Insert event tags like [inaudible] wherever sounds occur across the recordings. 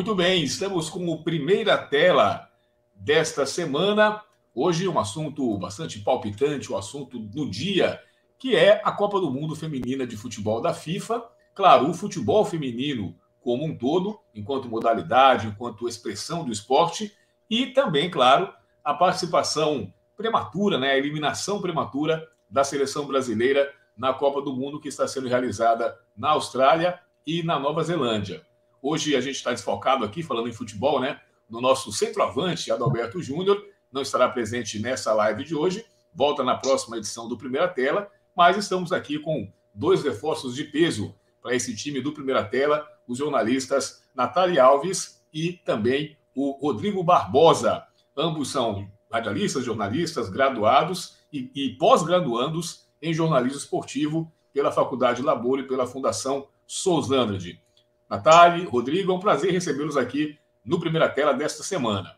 Muito bem, estamos com o primeira tela desta semana. Hoje um assunto bastante palpitante, o um assunto do dia, que é a Copa do Mundo Feminina de Futebol da FIFA. Claro, o futebol feminino como um todo, enquanto modalidade, enquanto expressão do esporte, e também, claro, a participação prematura, né, a eliminação prematura da seleção brasileira na Copa do Mundo que está sendo realizada na Austrália e na Nova Zelândia. Hoje a gente está desfocado aqui, falando em futebol, né? No nosso centroavante, Adalberto Júnior, não estará presente nessa live de hoje, volta na próxima edição do Primeira Tela, mas estamos aqui com dois reforços de peso para esse time do Primeira Tela, os jornalistas Natália Alves e também o Rodrigo Barbosa. Ambos são radialistas, jornalistas, graduados e, e pós-graduandos em jornalismo esportivo pela Faculdade Labor e pela Fundação Sousandrade. Natália, Rodrigo, é um prazer recebê-los aqui no Primeira Tela desta semana.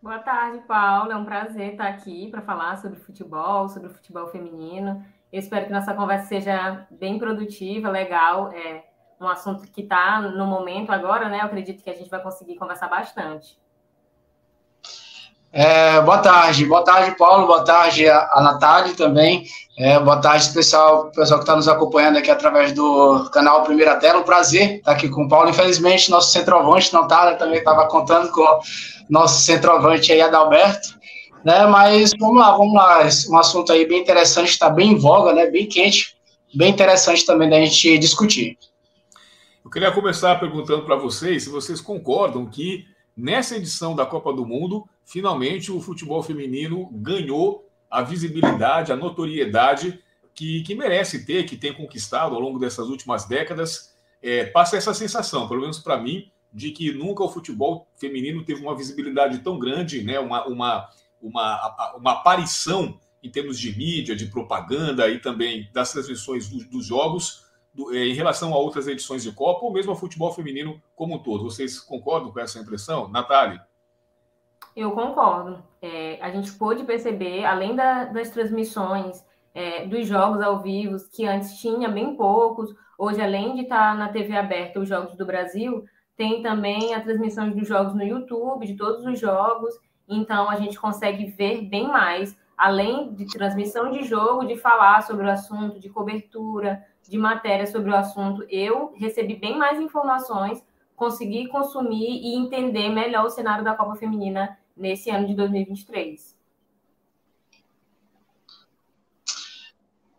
Boa tarde, Paulo. É um prazer estar aqui para falar sobre futebol, sobre o futebol feminino. Eu espero que nossa conversa seja bem produtiva, legal. É um assunto que está no momento agora, né? Eu acredito que a gente vai conseguir conversar bastante. É, boa tarde, boa tarde, Paulo, boa tarde a, a Natália também. É, boa tarde, especial pessoal que está nos acompanhando aqui através do canal Primeira Tela. Um prazer estar aqui com o Paulo. Infelizmente, nosso centroavante, Natália, também estava contando com nosso centroavante aí, Adalberto. Né, mas vamos lá, vamos lá. Um assunto aí bem interessante, está bem em voga, né, bem quente, bem interessante também da gente discutir. Eu queria começar perguntando para vocês se vocês concordam que nessa edição da Copa do Mundo finalmente o futebol feminino ganhou a visibilidade, a notoriedade que, que merece ter, que tem conquistado ao longo dessas últimas décadas. É, passa essa sensação, pelo menos para mim, de que nunca o futebol feminino teve uma visibilidade tão grande, né? uma, uma, uma, uma aparição em termos de mídia, de propaganda e também das transmissões do, dos jogos do, é, em relação a outras edições de Copa ou mesmo ao futebol feminino como um todo. Vocês concordam com essa impressão? Natália? Eu concordo. É, a gente pôde perceber, além da, das transmissões é, dos jogos ao vivo, que antes tinha bem poucos, hoje, além de estar na TV aberta os Jogos do Brasil, tem também a transmissão dos jogos no YouTube, de todos os jogos, então a gente consegue ver bem mais, além de transmissão de jogo, de falar sobre o assunto, de cobertura, de matéria sobre o assunto. Eu recebi bem mais informações, consegui consumir e entender melhor o cenário da Copa Feminina nesse ano de 2023.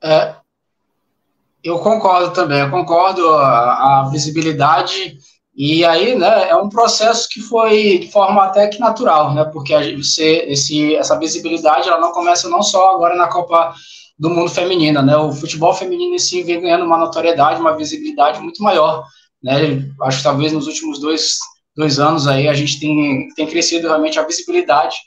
É, eu concordo também, eu concordo a, a, visibilidade e aí, né, é um processo que foi de forma até que natural, né, porque você, esse, essa visibilidade, ela não começa não só agora na Copa do Mundo Feminina, né, o futebol feminino em si vem ganhando uma notoriedade, uma visibilidade muito maior, né, acho que talvez nos últimos dois, dois anos aí, a gente tem, tem crescido realmente a visibilidade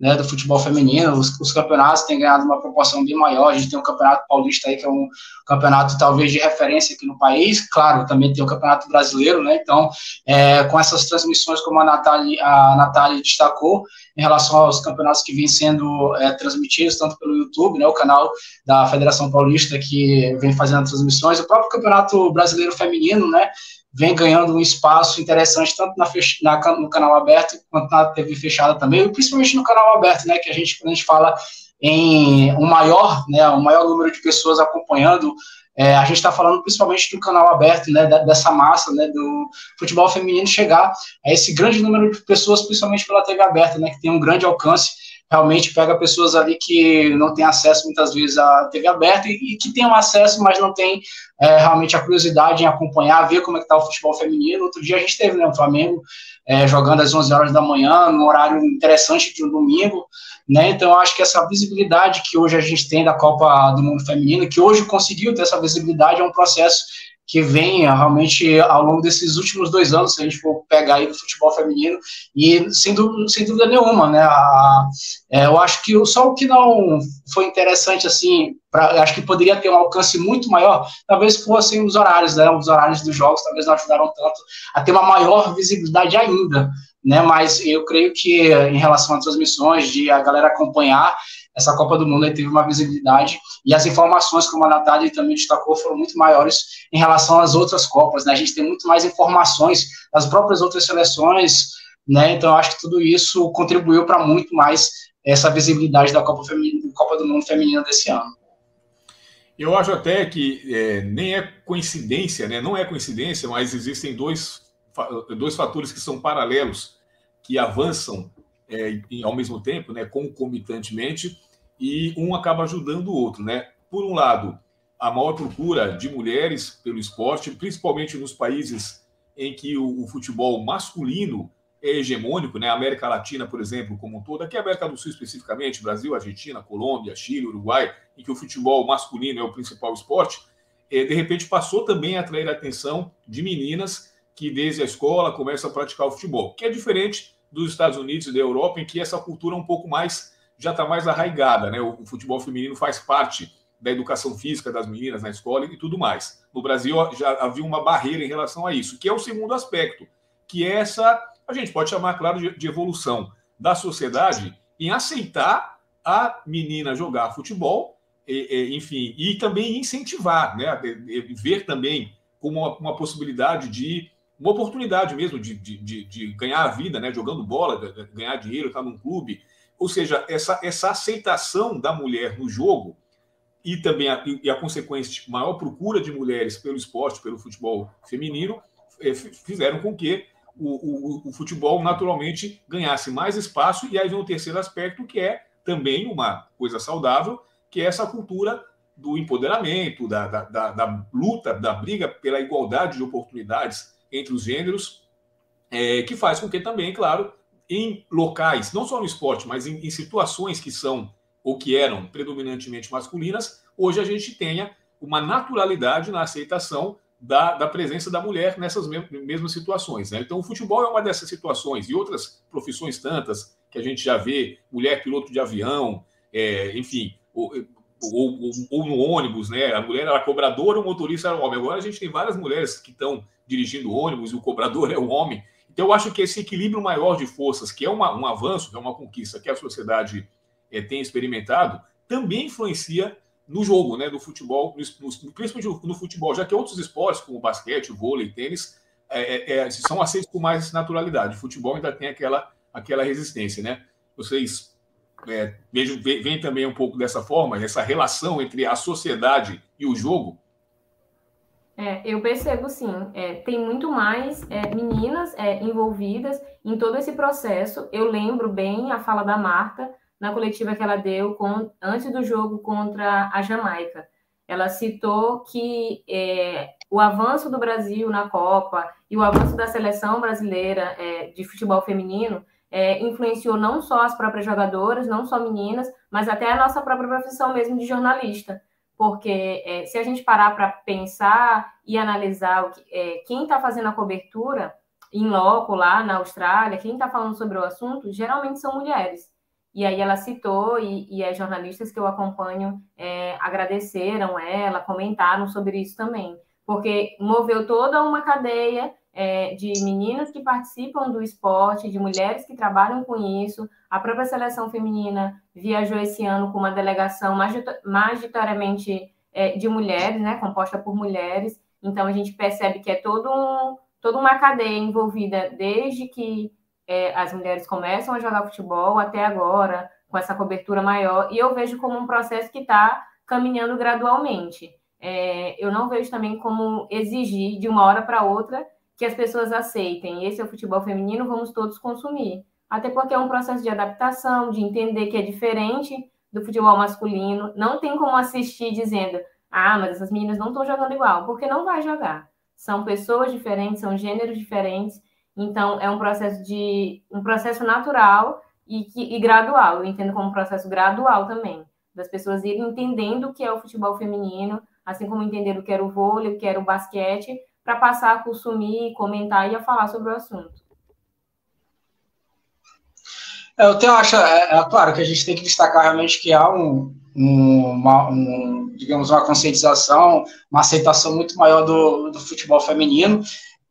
né, do futebol feminino, os, os, campeonatos têm ganhado uma proporção bem maior, a gente tem o Campeonato Paulista aí, que é um campeonato talvez de referência aqui no país, claro, também tem o Campeonato Brasileiro, né, então, é, com essas transmissões, como a Natália, a Natália destacou, em relação aos campeonatos que vêm sendo é, transmitidos, tanto pelo YouTube, né, o canal da Federação Paulista, que vem fazendo transmissões, o próprio Campeonato Brasileiro Feminino, né, vem ganhando um espaço interessante tanto na, na, no canal aberto quanto na TV fechada também, principalmente no canal aberto, né, que a gente, quando a gente fala em um maior, né, um maior número de pessoas acompanhando, é, a gente está falando principalmente do canal aberto, né, dessa massa, né, do futebol feminino chegar a esse grande número de pessoas, principalmente pela TV aberta, né, que tem um grande alcance, realmente pega pessoas ali que não têm acesso muitas vezes à TV aberta e, e que têm um acesso, mas não têm é, realmente a curiosidade em acompanhar, ver como é que está o futebol feminino. Outro dia a gente teve né, o Flamengo é, jogando às 11 horas da manhã, num horário interessante de um domingo, né? Então acho que essa visibilidade que hoje a gente tem da Copa do Mundo Feminino, que hoje conseguiu ter essa visibilidade, é um processo que vem realmente ao longo desses últimos dois anos, se a gente for pegar aí do futebol feminino, e sem dúvida, sem dúvida nenhuma, né, a, é, eu acho que só o que não foi interessante, assim, pra, acho que poderia ter um alcance muito maior, talvez fossem os horários, né, os horários dos jogos talvez não ajudaram tanto a ter uma maior visibilidade ainda, né, mas eu creio que em relação às transmissões, de a galera acompanhar, essa Copa do Mundo teve uma visibilidade e as informações, como a Natália também destacou, foram muito maiores em relação às outras Copas. Né? A gente tem muito mais informações das próprias outras seleções, né? então acho que tudo isso contribuiu para muito mais essa visibilidade da Copa, Copa do Mundo Feminina desse ano. Eu acho até que é, nem é coincidência, né? não é coincidência, mas existem dois, dois fatores que são paralelos, que avançam é, ao mesmo tempo, né, concomitantemente, e um acaba ajudando o outro. Né? Por um lado, a maior procura de mulheres pelo esporte, principalmente nos países em que o, o futebol masculino é hegemônico, né? A América Latina, por exemplo, como um todo, aqui a América do Sul especificamente, Brasil, Argentina, Colômbia, Chile, Uruguai, em que o futebol masculino é o principal esporte, é, de repente passou também a atrair a atenção de meninas que desde a escola começam a praticar o futebol, que é diferente dos Estados Unidos e da Europa, em que essa cultura é um pouco mais já está mais arraigada, né? O, futebol feminino faz parte da educação física das meninas na escola e tudo mais. No Brasil já havia uma barreira em relação a isso, que é o segundo aspecto, que é essa a gente pode chamar, claro, de, evolução da sociedade em aceitar a menina jogar futebol, enfim, e também incentivar, né? ver também como uma possibilidade de uma oportunidade mesmo de, de, de, ganhar a vida, né? Jogando bola, de, ganhar dinheiro, estar num clube. Ou seja, essa, essa aceitação da mulher no jogo e também a, e a consequência maior procura de mulheres pelo esporte, pelo futebol feminino, é, fizeram com que o, o, o, futebol naturalmente ganhasse mais espaço, e aí vem o terceiro aspecto, que é também uma coisa saudável, que é essa cultura do empoderamento, da, da, da, da luta, da briga pela igualdade de oportunidades entre os gêneros, é, que faz com que também, claro, em locais, não só no esporte, mas em, em situações que são ou que eram predominantemente masculinas, hoje a gente tenha uma naturalidade na aceitação da, da presença da mulher nessas mesmas situações. Né? Então, o futebol é uma dessas situações, e outras profissões tantas que a gente já vê, mulher piloto de avião, é, enfim, ou, ou, ou, no ônibus, né? A mulher era cobradora, o motorista era homem. Agora a gente tem várias mulheres que estão dirigindo ônibus e o cobrador [laughs] é o homem. Então, eu acho que esse equilíbrio maior de forças, que é uma, um avanço, que é uma conquista que a sociedade é, tem experimentado, também influencia no jogo, né, do futebol, no, principalmente no futebol, já que outros esportes, como basquete, vôlei, tênis, é, é, é, são aceitos com mais naturalidade. O futebol ainda tem aquela, aquela resistência, né? Vocês é, veem também um pouco dessa forma, essa relação entre a sociedade e o jogo? É, eu percebo sim. É, tem muito mais é, meninas é, envolvidas em todo esse processo. Eu lembro bem a fala da Marta, na coletiva que ela deu com, antes do jogo contra a Jamaica. Ela citou que é, o avanço do Brasil na Copa e o avanço da seleção brasileira é, de futebol feminino influenciou não só as próprias jogadoras, não só meninas, mas até a nossa própria profissão mesmo de jornalista. Porque é, se a gente parar para pensar e analisar que, é, quem está fazendo a cobertura em loco lá na Austrália, quem está falando sobre o assunto, geralmente são mulheres. E aí ela citou, e, e as jornalistas que eu acompanho é, agradeceram ela, comentaram sobre isso também, porque moveu toda uma cadeia é, de meninas que participam do esporte, de mulheres que trabalham com isso. A própria seleção feminina viajou esse ano com uma delegação majoritariamente é, de mulheres, né, composta por mulheres. Então a gente percebe que é todo um, toda uma cadeia envolvida desde que é, as mulheres começam a jogar futebol até agora, com essa cobertura maior, e eu vejo como um processo que está caminhando gradualmente. É, eu não vejo também como exigir de uma hora para outra que as pessoas aceitem. Esse é o futebol feminino, vamos todos consumir. Até porque é um processo de adaptação, de entender que é diferente do futebol masculino. Não tem como assistir dizendo, ah, mas essas meninas não estão jogando igual, porque não vai jogar. São pessoas diferentes, são gêneros diferentes, então, é um processo de um processo natural e, e gradual. Eu entendo como um processo gradual também, das pessoas irem entendendo o que é o futebol feminino, assim como entender o que era o vôlei, o que era o basquete, para passar a consumir, comentar e a falar sobre o assunto. É, eu tenho, acho, é, é, claro que a gente tem que destacar realmente que há um, um, uma, um, digamos, uma conscientização, uma aceitação muito maior do, do futebol feminino,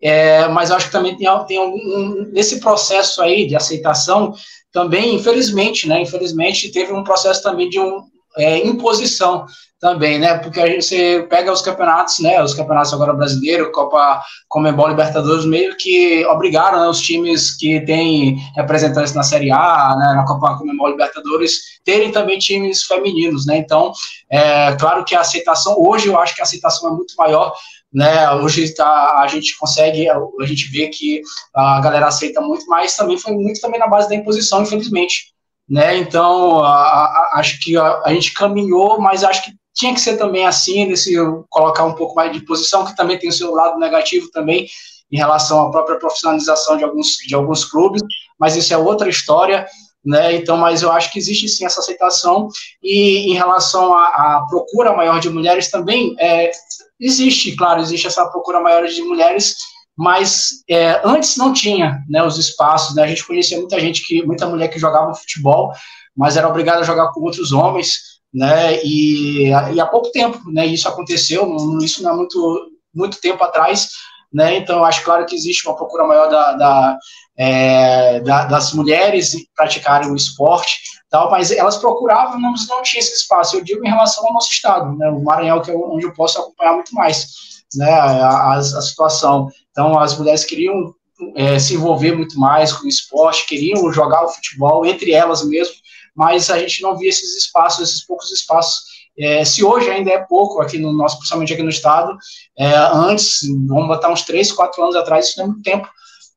é, mas acho que também tem, tem um, nesse processo aí de aceitação, também, infelizmente, né? Infelizmente, teve um processo também de um, é, imposição também, né? Porque a gente, você pega os campeonatos, né? Os campeonatos agora brasileiro, Copa Comembol Libertadores, meio que obrigaram né, os times que têm representantes na Série A, né, na Copa Comembol Libertadores, terem também times femininos, né? Então, é claro que a aceitação, hoje eu acho que a aceitação é muito maior né? Hoje tá, a gente consegue, a gente vê que a galera aceita muito, mas também foi muito também na base da imposição, infelizmente, né? Então, a, a, acho que a, a, gente caminhou, mas acho que tinha que ser também assim, nesse colocar um pouco mais de posição, que também tem o seu lado negativo também em relação à própria profissionalização de alguns, de alguns clubes, mas isso é outra história, né? Então, mas eu acho que existe sim essa aceitação e em relação à, procura maior de mulheres também é, existe, claro, existe essa procura maior de mulheres mas é, antes não tinha né, os espaços, né, a gente conhecia muita gente, que muita mulher que jogava futebol, mas era obrigada a jogar com outros homens, né, e, e há pouco tempo, né, isso aconteceu, isso não é muito, muito tempo atrás, né, então acho claro que existe uma procura maior da, da, é, da, das mulheres praticarem o esporte, tal, mas elas procuravam, mas não tinha esse espaço, eu digo em relação ao nosso estado, né, o Maranhão, que é onde eu posso acompanhar muito mais, né, a, a, situação. Então, as mulheres queriam é, se envolver muito mais com o esporte, queriam jogar o futebol entre elas mesmo, mas a gente não via esses espaços, esses poucos espaços. É, se hoje ainda é pouco aqui no nosso, principalmente aqui no estado, é, antes, vamos botar uns 3, 4 anos atrás, isso é muito tempo,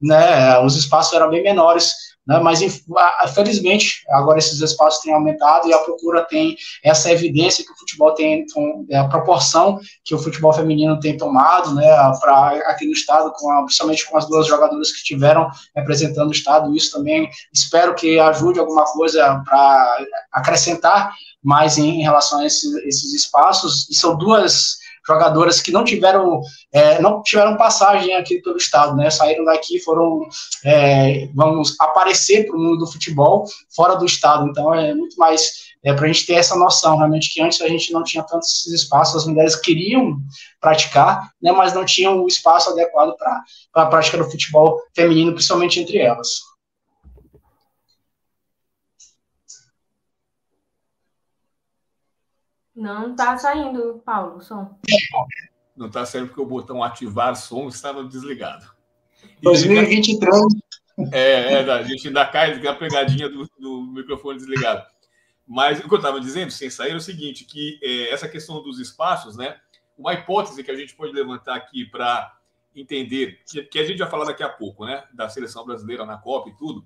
né, os espaços eram bem menores, né? Mas, felizmente, agora esses espaços têm aumentado e a procura tem essa evidência que o futebol tem, é a proporção que o futebol feminino tem tomado né, pra, aqui no estado, com a, principalmente com as duas jogadoras que estiveram representando o estado. Isso também espero que ajude alguma coisa para acrescentar mais em, em relação a esses, esses espaços. E são duas jogadoras que não tiveram é, não tiveram passagem aqui pelo estado, né? Saíram daqui, foram é, vamos aparecer para o mundo do futebol fora do estado. Então é muito mais é, para a gente ter essa noção realmente que antes a gente não tinha tantos espaços, as mulheres queriam praticar, né? Mas não tinham o espaço adequado para a prática do futebol feminino, principalmente entre elas. Não tá saindo, Paulo, o som. Não tá saindo porque o botão ativar som estava desligado. 2023. É, é, a gente ainda cai a pegadinha do, do, microfone desligado. Mas o que eu estava dizendo, sem sair, é o seguinte, que é, essa questão dos espaços, né? Uma hipótese que a gente pode levantar aqui para entender, que, que, a gente vai falar daqui a pouco, né? Da seleção brasileira na Copa e tudo,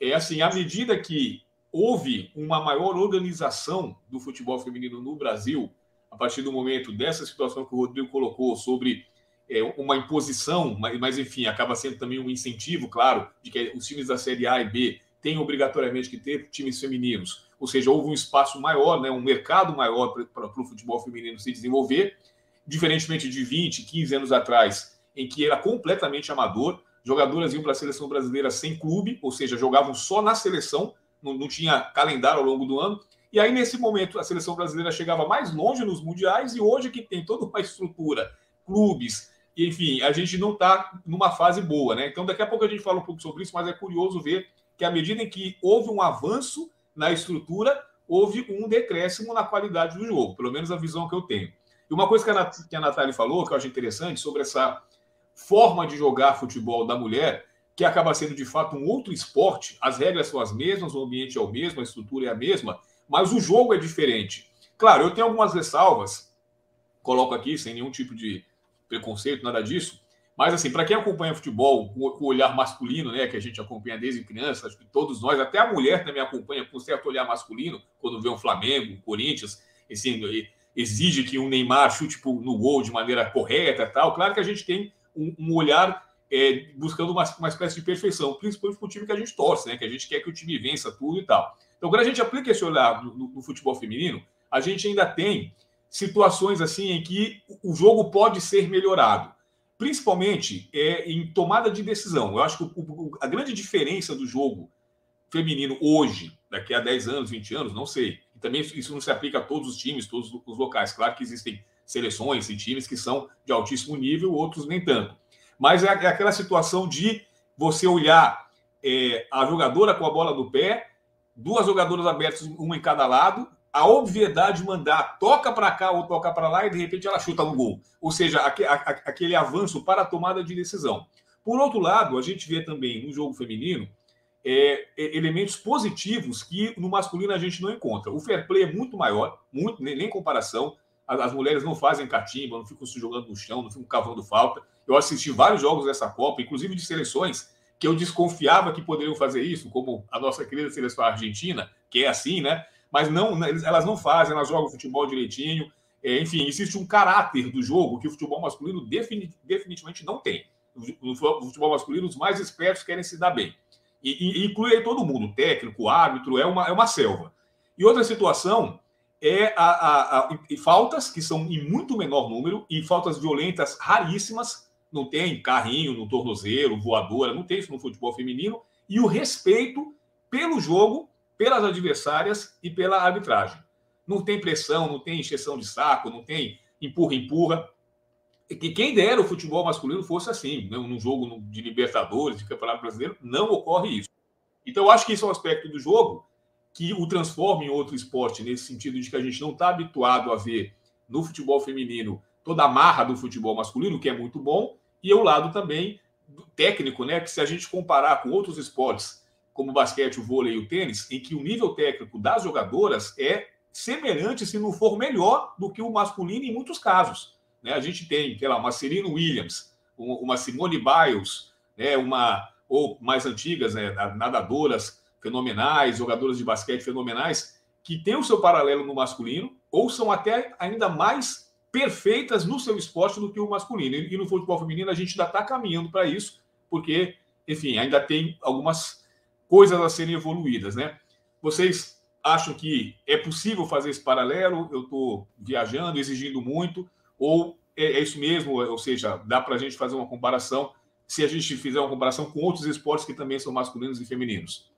é assim, à medida que houve uma maior organização do futebol feminino no Brasil, a partir do momento dessa situação que o Rodrigo colocou sobre é, uma imposição, mas, mas, enfim, acaba sendo também um incentivo, claro, de que os times da Série A e B têm obrigatoriamente que ter times femininos. Ou seja, houve um espaço maior, né, um mercado maior para o futebol feminino se desenvolver, diferentemente de 20, 15 anos atrás, em que era completamente amador. Jogadoras iam para a seleção brasileira sem clube, ou seja, jogavam só na seleção, não, não tinha calendário ao longo do ano. E aí, nesse momento, a seleção brasileira chegava mais longe nos mundiais, e hoje que tem toda uma estrutura, clubes, enfim, a gente não está numa fase boa, né? Então, daqui a pouco a gente fala um pouco sobre isso, mas é curioso ver que, à medida em que houve um avanço na estrutura, houve um decréscimo na qualidade do jogo, pelo menos a visão que eu tenho. E uma coisa que a, que a Natália falou, que eu acho interessante, sobre essa forma de jogar futebol da mulher, que acaba sendo de fato um outro esporte, as regras são as mesmas, o ambiente é o mesmo, a estrutura é a mesma, mas o jogo é diferente. Claro, eu tenho algumas ressalvas, coloco aqui sem nenhum tipo de preconceito, nada disso, mas assim, para quem acompanha futebol com o olhar masculino, né, que a gente acompanha desde criança, acho que todos nós, até a mulher também acompanha com certo olhar masculino, quando vê um Flamengo, um Corinthians, assim, exige que um Neymar chute no gol de maneira correta, tal. Claro que a gente tem um, um olhar é, buscando uma, uma espécie de perfeição, principalmente para o time que a gente torce, né? Que a gente quer que o time vença tudo e tal. Então, quando a gente aplica esse olhar no, no, futebol feminino, a gente ainda tem situações assim em que o jogo pode ser melhorado, principalmente é, em tomada de decisão. Eu acho que o, o, a grande diferença do jogo feminino hoje, daqui a 10 anos, 20 anos, não sei. E também isso não se aplica a todos os times, todos os locais. Claro que existem seleções e times que são de altíssimo nível, outros nem tanto mas é, é aquela situação de você olhar é, a jogadora com a bola no pé, duas jogadoras abertas, uma em cada lado, a obviedade de mandar toca para cá ou toca para lá e de repente ela chuta no gol. Ou seja, aquele avanço para a tomada de decisão. Por outro lado, a gente vê também no jogo feminino é, é, elementos positivos que no masculino a gente não encontra. O fair play é muito maior, muito, nem, nem comparação. As, as, mulheres não fazem catimba, não ficam se jogando no chão, não ficam cavando falta. Eu assisti vários jogos dessa Copa, inclusive de seleções que eu desconfiava que poderiam fazer isso, como a nossa querida seleção argentina, que é assim, né? Mas não, né, elas não fazem, elas jogam futebol direitinho. É, enfim, existe um caráter do jogo que o futebol masculino definitivamente não tem. No futebol masculino, os mais espertos querem se dar bem. E, e inclui aí todo mundo, técnico, árbitro, é uma, é uma selva. E outra situação é a, a, a, faltas, que são em muito menor número, e faltas violentas raríssimas, não tem carrinho no tornozelo, voadora, não tem isso no futebol feminino, e o respeito pelo jogo, pelas adversárias e pela arbitragem. Não tem pressão, não tem encheção de saco, não tem empurra-empurra. Que quem dera o futebol masculino fosse assim, né? num jogo de Libertadores, de Campeonato Brasileiro, não ocorre isso. Então, eu acho que isso é um aspecto do jogo que o transforma em outro esporte, nesse sentido de que a gente não está habituado a ver no futebol feminino toda a marra do futebol masculino, que é muito bom, e o lado também técnico, né? Que se a gente comparar com outros esportes, como o basquete, o vôlei e o tênis, em que o nível técnico das jogadoras é semelhante, se não for melhor, do que o masculino em muitos casos. Né? A gente tem, sei lá, uma Serena Williams, uma Simone Biles, né? uma ou mais antigas, né? nadadoras fenomenais, jogadoras de basquete fenomenais, que têm o seu paralelo no masculino, ou são até ainda mais perfeitas no seu esporte do que o masculino. E no futebol feminino a gente ainda está caminhando para isso, porque, enfim, ainda tem algumas coisas a serem evoluídas, né? Vocês acham que é possível fazer esse paralelo? Eu estou viajando, exigindo muito, ou é, é, isso mesmo? Ou seja, dá para a gente fazer uma comparação se a gente fizer uma comparação com outros esportes que também são masculinos e femininos?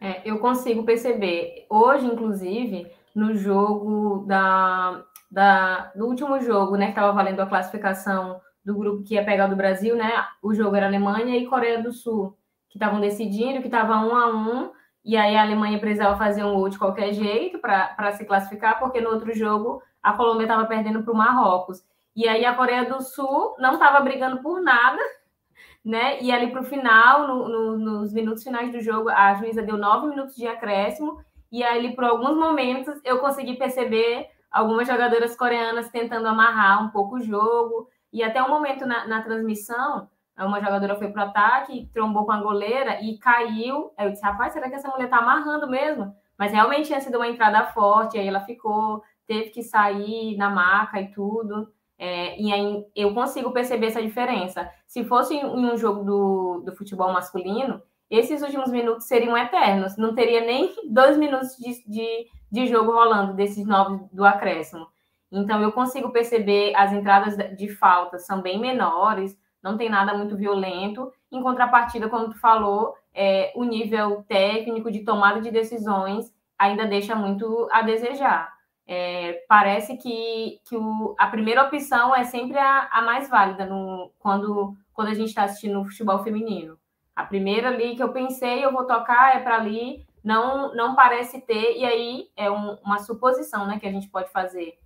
É, eu consigo perceber. Hoje, inclusive, no jogo da da, do último jogo, né, que estava valendo a classificação do grupo que ia pegar do Brasil, né? O jogo era Alemanha e Coreia do Sul, que estavam decidindo, que estava um a um, e aí a Alemanha precisava fazer um gol de qualquer jeito para se classificar, porque no outro jogo a Colômbia estava perdendo para o Marrocos. E aí a Coreia do Sul não estava brigando por nada, [laughs] né? E ali para o final, no, no, nos minutos finais do jogo, a juíza deu nove minutos de acréscimo, e aí por alguns momentos eu consegui perceber algumas jogadoras coreanas tentando amarrar um pouco o jogo. E até um momento na, na transmissão, uma jogadora foi para o ataque, trombou com a goleira e caiu. Aí eu disse, rapaz, será que essa mulher está amarrando mesmo? Mas realmente tinha sido uma entrada forte, aí ela ficou, teve que sair na maca e tudo. É, e aí eu consigo perceber essa diferença. Se fosse em um jogo do, do futebol masculino, esses últimos minutos seriam eternos. Não teria nem dois minutos de, de, de jogo rolando desses nove do acréscimo. Então, eu consigo perceber as entradas de falta são bem menores, não tem nada muito violento. Em contrapartida, como tu falou, é, o nível técnico de tomada de decisões ainda deixa muito a desejar. É, parece que, que o, a primeira opção é sempre a, a mais válida no, quando, quando a gente está assistindo o futebol feminino. A primeira ali que eu pensei, eu vou tocar, é para ali, não, não parece ter, e aí é um, uma suposição né, que a gente pode fazer,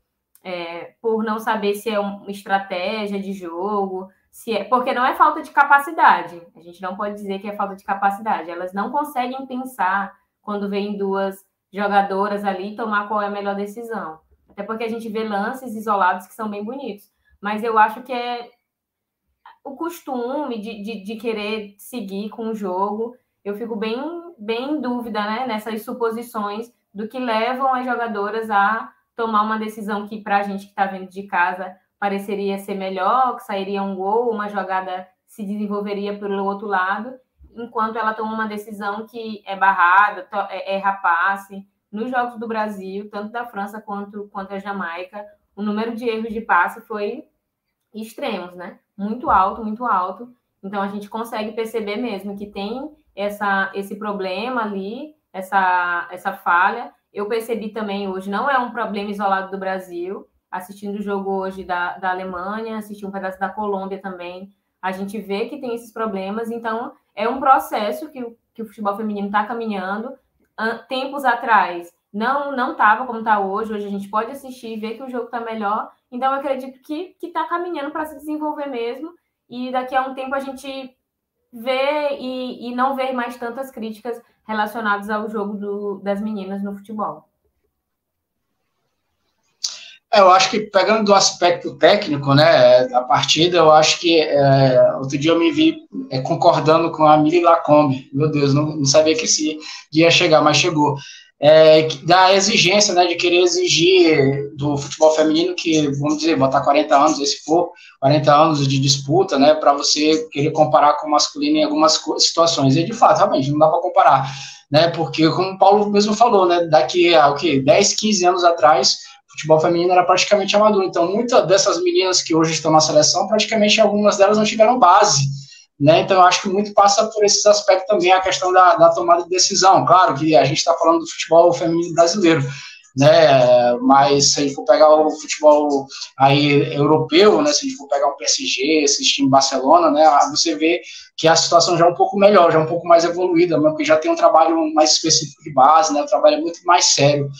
é, por não saber se é uma estratégia de jogo, se é, porque não é falta de capacidade, a gente não pode dizer que é falta de capacidade, elas não conseguem pensar quando vem duas jogadoras ali tomar qual é a melhor decisão. Até porque a gente vê lances isolados que são bem bonitos. Mas eu acho que é o costume de, de, de, querer seguir com o jogo. Eu fico bem, bem em dúvida né, nessas suposições do que levam as jogadoras a tomar uma decisão que, para a gente que está vendo de casa, pareceria ser melhor, que sairia um gol, uma jogada se desenvolveria pelo outro lado, enquanto ela toma uma decisão que é barrada, é, é rapace. Nos jogos do Brasil, tanto da França quanto, quanto a Jamaica, o número de erros de passe foi extremos, né? Muito alto, muito alto. Então a gente consegue perceber mesmo que tem essa, esse problema ali, essa, essa falha. Eu percebi também hoje, não é um problema isolado do Brasil, assistindo o jogo hoje da, da Alemanha, assisti um pedaço da Colômbia também. a gente vê que tem esses problemas, então é um processo que que o futebol feminino está caminhando. Tempos atrás não não estava como está hoje, hoje a gente pode assistir e ver que o jogo está melhor, então eu acredito que está caminhando para se desenvolver mesmo, e daqui a um tempo a gente vê e, e não ver mais tantas críticas relacionadas ao jogo do, das meninas no futebol. É, eu acho que pegando do aspecto técnico, né, da partida, eu acho que é, outro dia eu me vi é, concordando com a Mili Lacombe. Meu Deus, não, não, sabia que esse dia ia chegar, mas chegou. É, da exigência, né, de querer exigir do futebol feminino que, vamos dizer, botar 40 anos, esse for, 40 anos de disputa, né, para você querer comparar com o masculino em algumas situações. E de fato, realmente, não dá para comparar, né, porque como o Paulo mesmo falou, né, daqui a o quê, 10, 15 anos atrás futebol feminino era praticamente amador. Então, muitas dessas meninas que hoje estão na seleção, praticamente algumas delas não tiveram base. Né? Então, eu acho que muito passa por esses aspectos também, a questão da, da tomada de decisão. Claro que a gente está falando do futebol feminino brasileiro, né? Mas se a gente for pegar o futebol aí europeu, né? Se a gente for pegar o PSG, assistir em Barcelona, né? Você vê que a situação já é um pouco melhor, já é um pouco mais evoluída, porque já tem um trabalho mais específico de base, né? Um trabalho muito mais sério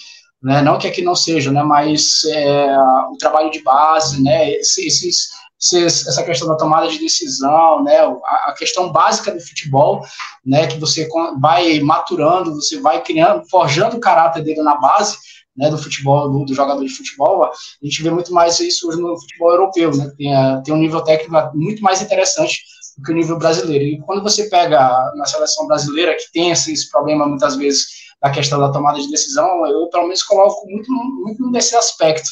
né? Não que aqui não seja, né? Mas é, o trabalho de base, né? Esses, essa questão da tomada de decisão, né? A, questão básica do futebol, né? Que você vai maturando, você vai criando, forjando o caráter dele na base. Né, do futebol, do, do, jogador de futebol, a gente vê muito mais isso no futebol europeu, né, tem, tem um nível técnico muito mais interessante do que o nível brasileiro. E quando você pega na seleção brasileira, que tem esse problema muitas vezes da questão da tomada de decisão, eu pelo menos coloco muito, muito nesse aspecto.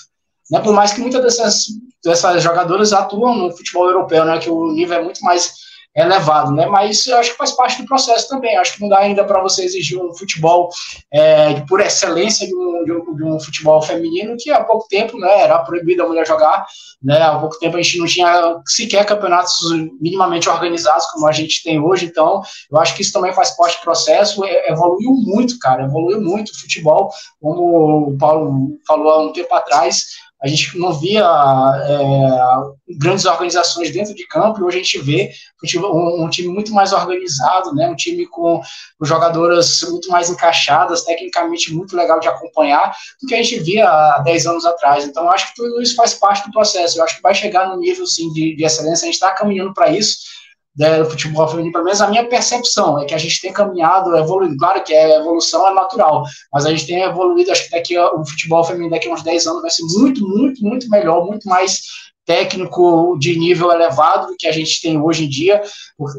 Né? Por mais que muitas dessas, dessas jogadoras atuam no futebol europeu, né? que o nível é muito mais elevado, né? Mas eu acho que faz parte do processo também. Acho que não dá ainda para você exigir um futebol é, por excelência de um, de, um, de um, futebol feminino que há pouco tempo, né, era proibido a mulher jogar, né? Há pouco tempo a gente não tinha sequer campeonatos minimamente organizados como a gente tem hoje. Então, eu acho que isso também faz parte do processo. É, evoluiu muito, cara. Evoluiu muito o futebol, como o Paulo falou há um tempo atrás a gente não via é, grandes organizações dentro de campo, e hoje a gente vê um, um, time muito mais organizado, né, um time com, jogadoras muito mais encaixadas, tecnicamente muito legal de acompanhar, do que a gente via há 10 anos atrás. Então, acho que tudo isso faz parte do processo. Eu acho que vai chegar no nível sim, de, de excelência, a gente está caminhando para isso né, do futebol feminino, pelo menos a minha percepção é que a gente tem caminhado, evoluído, claro que a evolução é natural, mas a gente tem evoluído, acho que daqui o futebol feminino daqui a uns 10 anos vai ser muito, muito, muito melhor, muito mais técnico de nível elevado do que a gente tem hoje em dia,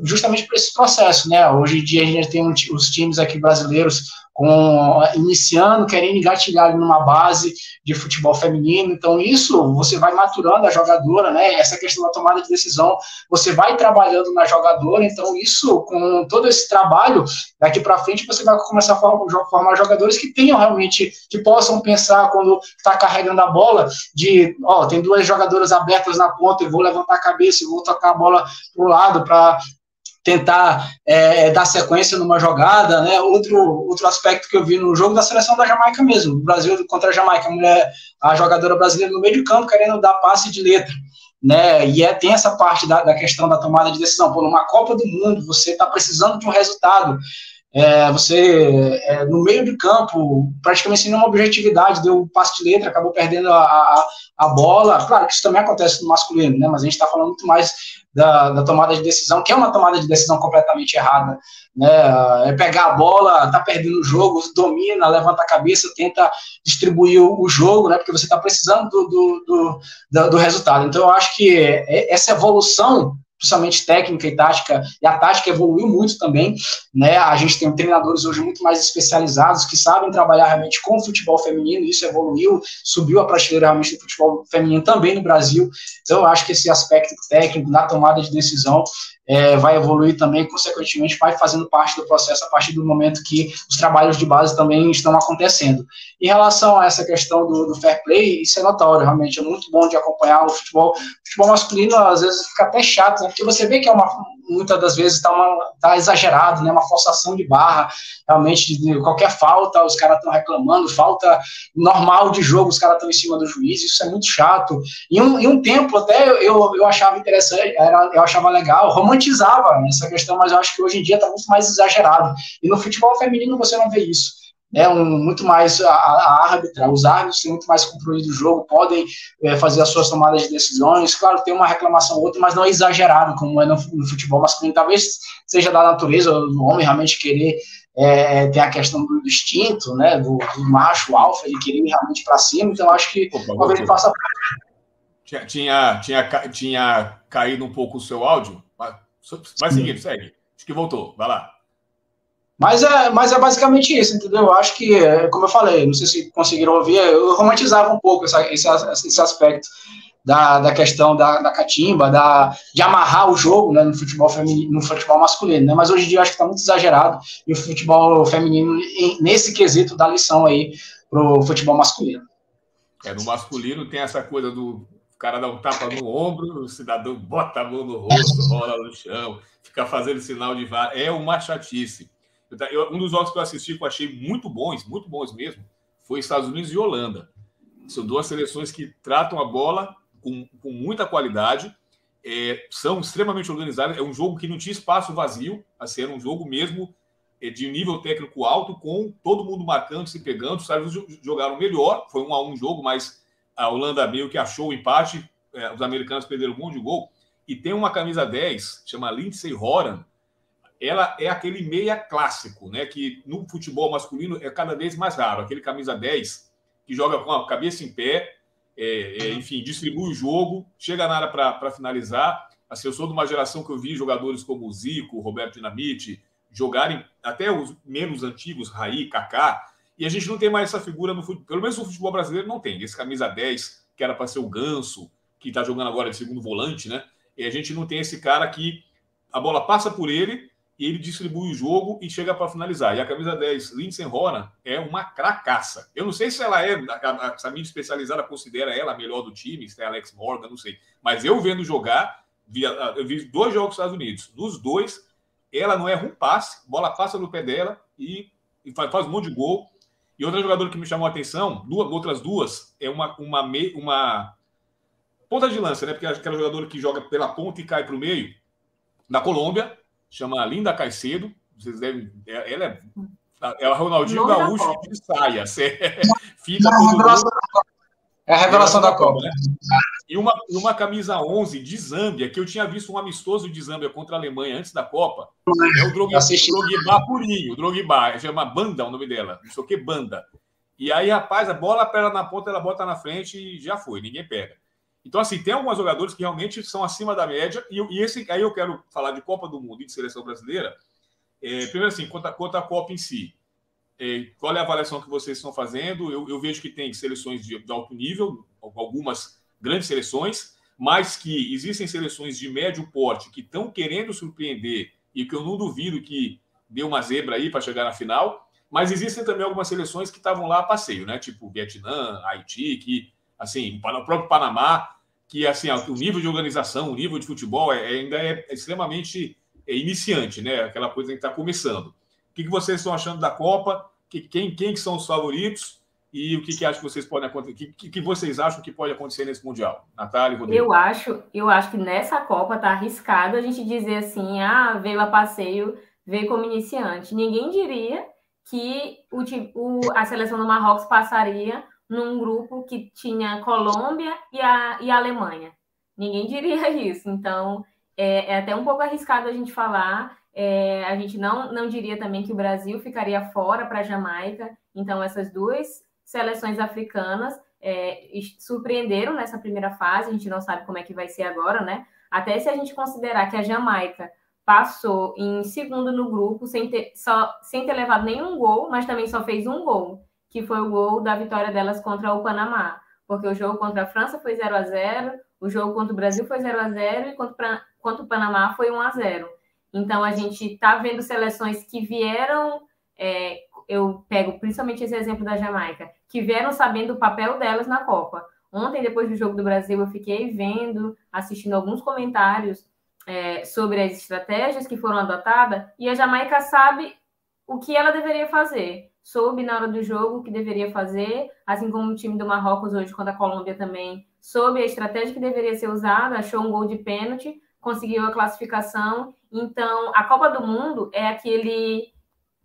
justamente por esse processo, né? Hoje em dia a gente tem os times aqui brasileiros com iniciando, querendo engatilhar numa base de futebol feminino. Então, isso você vai maturando a jogadora, né? Essa questão da tomada de decisão, você vai trabalhando na jogadora. Então, isso, com todo esse trabalho, daqui para frente, você vai começar a formar, jogadores que tenham realmente, que possam pensar quando está carregando a bola, de, ó, tem duas jogadoras abertas na ponta, eu vou levantar a cabeça, eu vou tocar a bola para o lado para tentar é, é, dar sequência numa jogada, né? Outro, outro aspecto que eu vi no jogo da seleção da Jamaica mesmo, o Brasil contra a Jamaica, a mulher, a jogadora brasileira no meio de campo querendo dar passe de letra, né? E é, tem essa parte da, da questão da tomada de decisão. Por uma Copa do Mundo, você está precisando de um resultado. É, você, é, no meio de campo, praticamente sem nenhuma objetividade, deu um passe de letra, acabou perdendo a, a, a bola. Claro que isso também acontece no masculino, né? Mas a gente está falando muito mais da, da, tomada de decisão, que é uma tomada de decisão completamente errada. Né? É pegar a bola, tá perdendo o jogo, domina, levanta a cabeça, tenta distribuir o, jogo, né? porque você está precisando do, do, do, do, resultado. Então, eu acho que essa evolução principalmente técnica e tática, e a tática evoluiu muito também, né, a gente tem treinadores hoje muito mais especializados, que sabem trabalhar realmente com o futebol feminino, isso evoluiu, subiu a prateleira realmente do futebol feminino também no Brasil, então eu acho que esse aspecto técnico na tomada de decisão é, vai evoluir também, consequentemente vai fazendo parte do processo a partir do momento que os trabalhos de base também estão acontecendo. Em relação a essa questão do, do fair play, isso é notório, realmente é muito bom de acompanhar o futebol. O futebol masculino às vezes fica até chato, né, porque você vê que é uma, muitas das vezes está tá exagerado, né? Uma forçação de barra, realmente, de qualquer falta, os caras estão reclamando, falta normal de jogo, os caras estão em cima do juiz, isso é muito chato. E um, um tempo até eu, eu achava interessante, era, eu achava legal, romantizava essa questão, mas eu acho que hoje em dia está muito mais exagerado. E no futebol feminino você não vê isso é um, muito mais a, a árbitra, os árbitros têm muito mais controle do jogo, podem é, fazer as suas tomadas de decisões, claro, tem uma reclamação ou outra, mas não é exagerado, como é no, no futebol masculino, talvez seja da natureza do homem realmente querer é, ter a questão do instinto, né, do, do macho alfa, ele querer ir realmente para cima, então acho que talvez ele faça tinha, tinha, tinha, tinha caído um pouco o seu áudio, vai seguir, segue, acho que voltou, vai lá. Mas é, mas é basicamente isso, entendeu? Eu acho que, como eu falei, não sei se conseguiram ouvir, eu romantizava um pouco essa, esse, esse aspecto da, da questão da, da catimba, da, de amarrar o jogo né, no futebol feminino, no futebol masculino, né? Mas hoje em dia eu acho que está muito exagerado e o futebol feminino, nesse quesito, dá lição aí pro futebol masculino. É, no masculino tem essa coisa do cara dar um tapa no ombro, o cidadão bota a mão no rosto, rola no chão, fica fazendo sinal de vara. É uma chatice. Eu, um dos jogos que eu assisti que eu achei muito bons, muito bons mesmo, foi Estados Unidos e Holanda. São duas seleções que tratam a bola com, com muita qualidade, é, são extremamente organizadas. É um jogo que não tinha espaço vazio, assim, era um jogo mesmo é, de nível técnico alto, com todo mundo marcando, se pegando. Os Estados Unidos jogaram melhor, foi um a um jogo, mas a Holanda meio que achou o empate, é, os americanos perderam um monte de gol. E tem uma camisa 10, chama Lindsay Horan, ela é aquele meia clássico, né? Que no futebol masculino é cada vez mais raro. Aquele camisa 10 que joga com a cabeça em pé, é, é, enfim, distribui o jogo, chega na área para finalizar. Assim, eu sou de uma geração que eu vi jogadores como o Zico, Roberto Dinamite, jogarem até os menos antigos, Raí, Kaká, e a gente não tem mais essa figura no futebol, pelo menos no futebol brasileiro não tem. Esse camisa 10, que era para ser o Ganso, que está jogando agora de segundo volante, né? E a gente não tem esse cara que a bola passa por ele, e ele distribui o jogo e chega para finalizar. E a camisa 10, Lindsay Horan, é uma cracaça. Eu não sei se ela é, a, a, mídia especializada considera ela a melhor do time, se é Alex Morgan, não sei. Mas eu vendo jogar, eu vi dois jogos dos Estados Unidos. Nos dois, ela não erra um passe, bola passa no pé dela e, e faz, faz, um monte de gol. E outra jogadora que me chamou a atenção, duas, outras duas, é uma, uma, uma ponta de lança, né? Porque aquela jogadora que joga pela ponta e cai para o meio, da Colômbia, chama Linda Caicedo. Vocês devem. É, ela é. É o Ronaldinho Gaúcho de saia. [laughs] Fica é a revelação da Copa. Né? E uma, uma camisa 11 de Zâmbia, que eu tinha visto um amistoso de Zâmbia contra a Alemanha antes da Copa. É o Drogba, Drogba Purinho, Drogba, chama Banda o nome dela, não sei o que, Banda. E aí, rapaz, a bola pega na ponta, ela bota na frente e já foi, ninguém pega. Então, assim, tem alguns jogadores que realmente são acima da média, e, e esse aí eu quero falar de Copa do Mundo e de seleção brasileira. É, primeiro, assim, quanto a, quanto a Copa em si, é, qual é a avaliação que vocês estão fazendo? Eu, eu vejo que tem seleções de, de, alto nível, algumas grandes seleções, mas que existem seleções de médio porte que estão querendo surpreender e que eu não duvido que dê uma zebra aí para chegar na final. Mas existem também algumas seleções que estavam lá a passeio, né? Tipo Vietnã, Haiti, que assim, o próprio Panamá, que assim, o nível de organização, o nível de futebol é, ainda é extremamente é iniciante, né? Aquela coisa que está começando. O que, que vocês estão achando da Copa? Que, quem, quem que são os favoritos? E o que, que acham que vocês podem acontecer? Que, que, vocês acham que pode acontecer nesse Mundial? Natália Rodrigo. Eu acho, eu acho que nessa Copa tá arriscado a gente dizer assim, ah, veio a passeio, veio como iniciante. Ninguém diria que o, o, a seleção do Marrocos passaria num grupo que tinha Colômbia e a, e a Alemanha. Ninguém [laughs] diria isso. Então, é, é até um pouco arriscado a gente falar. É, a gente não, não diria também que o Brasil ficaria fora para a Jamaica. Então, essas duas seleções africanas é, surpreenderam nessa primeira fase. A gente não sabe como é que vai ser agora, né? Até se a gente considerar que a Jamaica passou em segundo no grupo sem ter, só, sem ter levado nenhum gol, mas também só fez um gol que foi o gol da vitória delas contra o Panamá. Porque o jogo contra a França foi 0 a 0 o jogo contra o Brasil foi 0 a 0 e contra, contra o Panamá foi 1 a 0 Então a gente está vendo seleções que vieram, é, eu pego principalmente esse exemplo da Jamaica, que vieram sabendo o papel delas na Copa. Ontem, depois do jogo do Brasil, eu fiquei vendo, assistindo alguns comentários é, sobre as estratégias que foram adotadas e a Jamaica sabe o que ela deveria fazer. Soube na hora do jogo o que deveria fazer, assim como o time do Marrocos hoje contra a Colômbia também soube a estratégia que deveria ser usada, achou um gol de pênalti, conseguiu a classificação. Então, a Copa do Mundo é aquele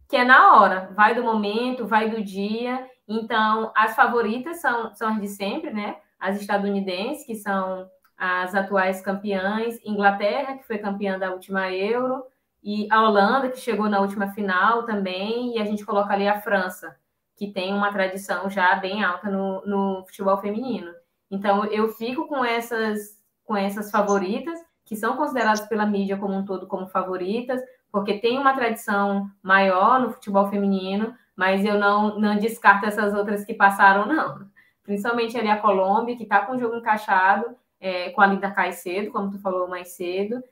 que é na hora, vai do momento, vai do dia. Então, as favoritas são, são as de sempre, né? As estadunidenses, que são as atuais campeãs, Inglaterra, que foi campeã da última Euro, e a Holanda, que chegou na última final também, e a gente coloca ali a França, que tem uma tradição já bem alta no, no futebol feminino. Então, eu fico com essas, com essas favoritas, que são consideradas pela mídia como um todo como favoritas, porque tem uma tradição maior no futebol feminino, mas eu não, não descarto essas outras que passaram, não. Principalmente ali a Colômbia, que está com o jogo encaixado, é, com a Linda Caicedo, como tu falou mais cedo,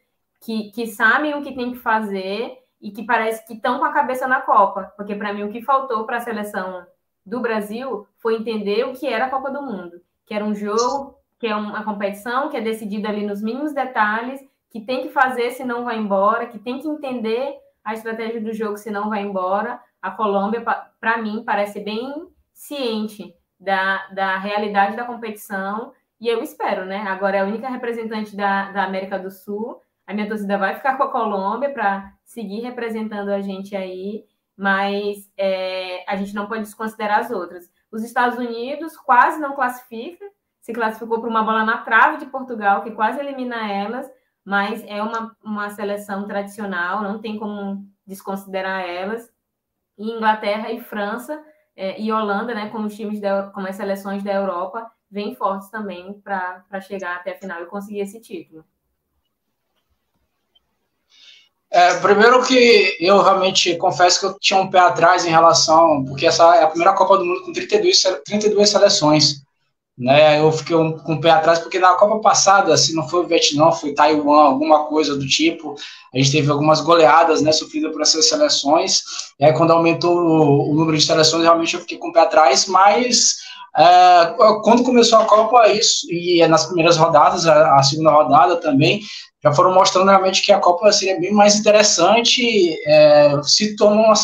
que, que sabem o que tem que fazer e que parece que estão com a cabeça na Copa, porque para mim o que faltou para a seleção do Brasil foi entender o que era a Copa do Mundo, que era um jogo, que é uma competição que é decidida ali nos mínimos detalhes, que tem que fazer se não vai embora, que tem que entender a estratégia do jogo se não vai embora. A Colômbia, para mim, parece bem ciente da, da realidade da competição e eu espero, né? Agora é a única representante da, da América do Sul. A minha torcida vai ficar com a Colômbia para seguir representando a gente aí, mas é, a gente não pode desconsiderar as outras. Os Estados Unidos quase não classifica, se classificou por uma bola na trave de Portugal, que quase elimina elas, mas é uma, uma seleção tradicional, não tem como desconsiderar elas. E Inglaterra e França é, e Holanda, né, como times da, como as seleções da Europa, vêm fortes também para chegar até a final e conseguir esse título. É, primeiro que eu realmente confesso que eu tinha um pé atrás em relação, porque essa é a primeira Copa do Mundo com 32, 32 seleções. Né, eu fiquei um, com o pé atrás, porque na Copa passada, se não foi o Vietnã, foi Taiwan, alguma coisa do tipo, a gente teve algumas goleadas, né, sofridas por essas seleções, e aí quando aumentou o, o número de seleções, realmente eu fiquei com o pé atrás, mas é, quando começou a Copa, isso, e nas primeiras rodadas, a, a, segunda rodada também, já foram mostrando realmente que a Copa seria bem mais interessante, é, se tornou uma,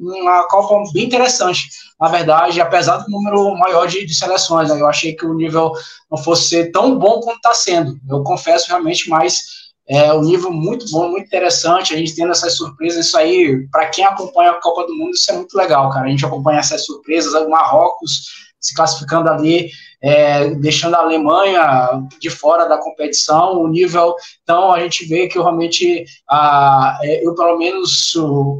uma Copa bem interessante, na verdade, apesar do número maior de, de seleções. Né, eu achei que o nível não fosse ser tão bom quanto está sendo, eu confesso realmente, mas é um nível muito bom, muito interessante, a gente tendo essas surpresas, isso aí, para quem acompanha a Copa do Mundo, isso é muito legal, cara, a gente acompanha essas surpresas, o Marrocos se classificando ali, é, deixando a Alemanha de fora da competição, o nível, então a gente vê que realmente, a, é, eu pelo menos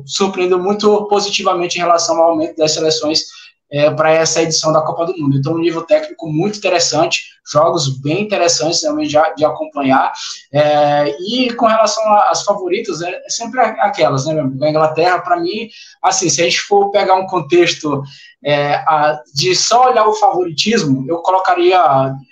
surpreendo muito positivamente em relação ao aumento das seleções é, para essa edição da Copa do Mundo. Então, um nível técnico muito interessante, jogos bem interessantes também de, de acompanhar. É, e com relação às favoritas, é, é sempre aquelas, né, meu? A Inglaterra, para mim, assim, se a gente for pegar um contexto é, a, de só olhar o favoritismo, eu colocaria,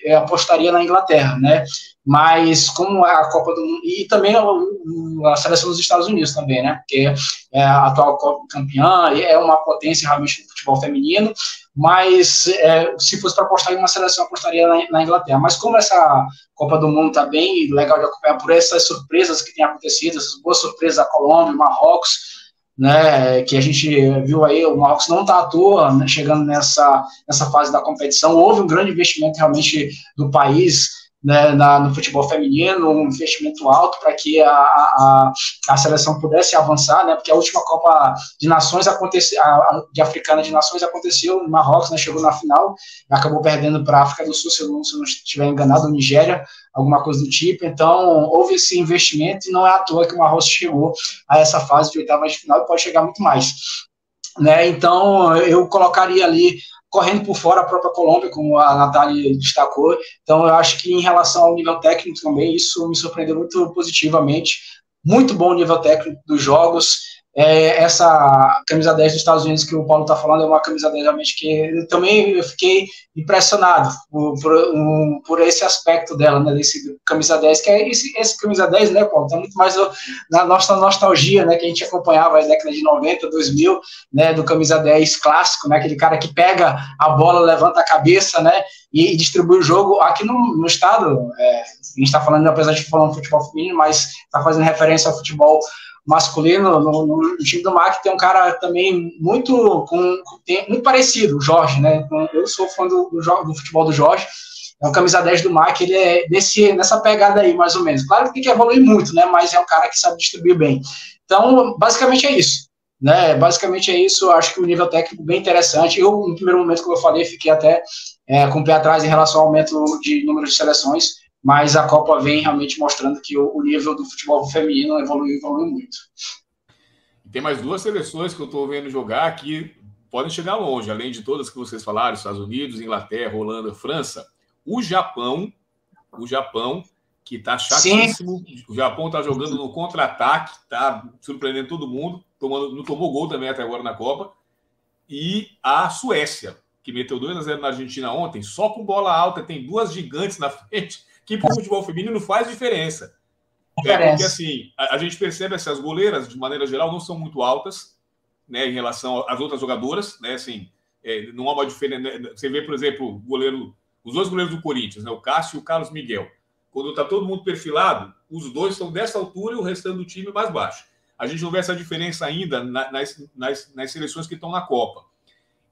eu apostaria na Inglaterra, né? Mas como a Copa do Mundo, e também a, seleção dos Estados Unidos também, né? Porque é a atual campeã, é uma potência realmente no futebol feminino, mas é, se fosse para apostar em uma seleção, apostaria na, na, Inglaterra. Mas como essa Copa do Mundo está bem legal de acompanhar por essas surpresas que têm acontecido, essas boas surpresas da Colômbia, Marrocos, né, que a gente viu aí, o Marcos não está à toa, né, chegando nessa, nessa fase da competição, houve um grande investimento realmente do país, né, na, no futebol feminino, um investimento alto para que a, a, a, seleção pudesse avançar, né, porque a última Copa de Nações aconteceu, de Africana de Nações aconteceu no Marrocos, né, chegou na final, acabou perdendo para a África do Sul, se eu, não, se eu não estiver enganado, Nigéria, alguma coisa do tipo, então houve esse investimento e não é à toa que o Marrocos chegou a essa fase de oitava de final e pode chegar muito mais. Né, então eu colocaria ali correndo por fora a própria Colômbia, como a Natália destacou. Então, eu acho que em relação ao nível técnico também, isso me surpreendeu muito positivamente. Muito bom nível técnico dos jogos. É, essa camisa 10 dos Estados Unidos que o Paulo está falando é uma camisa 10 realmente que eu também eu fiquei impressionado por, por, um, por, esse aspecto dela, né, desse camisa 10, que é esse, esse camisa 10, né, Paulo, tá muito mais na nossa nostalgia, né, que a gente acompanhava na década de 90, 2000, né, do camisa 10 clássico, né, aquele cara que pega a bola, levanta a cabeça, né, e, distribui o jogo. Aqui no, no estado, é, a gente está falando, apesar de falar futebol feminino, mas está fazendo referência ao futebol masculino, no, no, time do MAC tem um cara também muito, com, tem, muito parecido, o Jorge, né? Eu sou fã do, do, do, futebol do Jorge, é um camisa 10 do MAC, ele é desse, nessa pegada aí, mais ou menos. Claro que tem que evoluir muito, né? Mas é um cara que sabe distribuir bem. Então, basicamente é isso. Né, basicamente é isso, acho que o nível técnico bem interessante. Eu, no primeiro momento, como eu falei, fiquei até é, com o pé atrás em relação ao aumento de número de seleções, mas a Copa vem realmente mostrando que o, o nível do futebol feminino evoluiu, evoluiu muito. Tem mais duas seleções que eu estou vendo jogar que podem chegar longe, além de todas que vocês falaram, Estados Unidos, Inglaterra, Holanda, França, o Japão, o Japão, que está chatíssimo. Sim. O Japão está jogando no contra-ataque, está surpreendendo todo mundo, tomando, não tomou gol também até agora na Copa. E a Suécia, que meteu 2 a 0 na Argentina ontem, só com bola alta, tem duas gigantes na [laughs] frente que para o futebol feminino faz diferença. É, porque assim, a, a, gente percebe assim, as goleiras, de maneira geral, não são muito altas né, em relação às outras jogadoras, né? Assim, é, não há uma diferença. Né, você vê, por exemplo, goleiro, os dois goleiros do Corinthians, né, o Cássio e o Carlos Miguel. Quando está todo mundo perfilado, os dois estão dessa altura e o restante do time mais baixo. A gente não vê essa diferença ainda nas, nas, nas seleções que estão na Copa.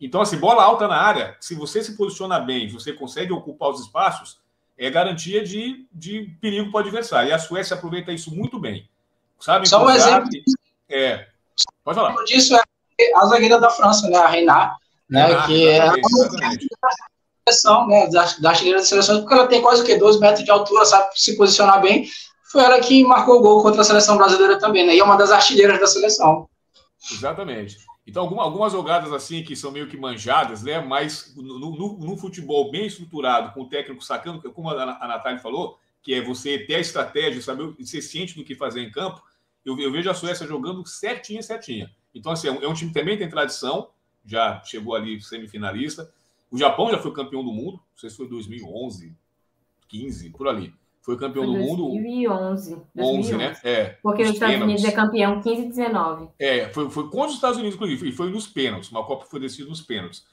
Então, assim, bola alta na área, se você se posiciona bem, você consegue ocupar os espaços, é garantia de, de perigo para o adversário. E a Suécia aproveita isso muito bem. Sabe? Só um exemplo. É. Pode falar. Um disso é a zagueira da França, né? A Renat, né? Renat, que é a seleção, né? Da, da artilheira da seleção, porque ela tem quase o quê? 12 metros de altura, sabe se posicionar bem. Foi ela que marcou o gol contra a seleção brasileira também, né? E é uma das artilheiras da seleção. Exatamente. Então, algumas jogadas assim que são meio que manjadas, né? Mas no futebol bem estruturado, com o técnico sacando, como a, a Natália falou, que é você ter a estratégia, saber ser ciente do que fazer em campo. Eu, eu vejo a Suécia jogando certinha, certinha. Então, assim, é um, é um time que também tem tradição, já chegou ali semifinalista. O Japão já foi campeão do mundo, não sei se foi 2011, 15, por ali. Foi campeão foi do 2011, mundo. 2011. 11, né? É. Porque os Estados pênaltis. Unidos é campeão 15 e 19. É, foi, foi contra os Estados Unidos, inclusive, e foi nos pênaltis. Uma Copa foi decidida nos pênaltis.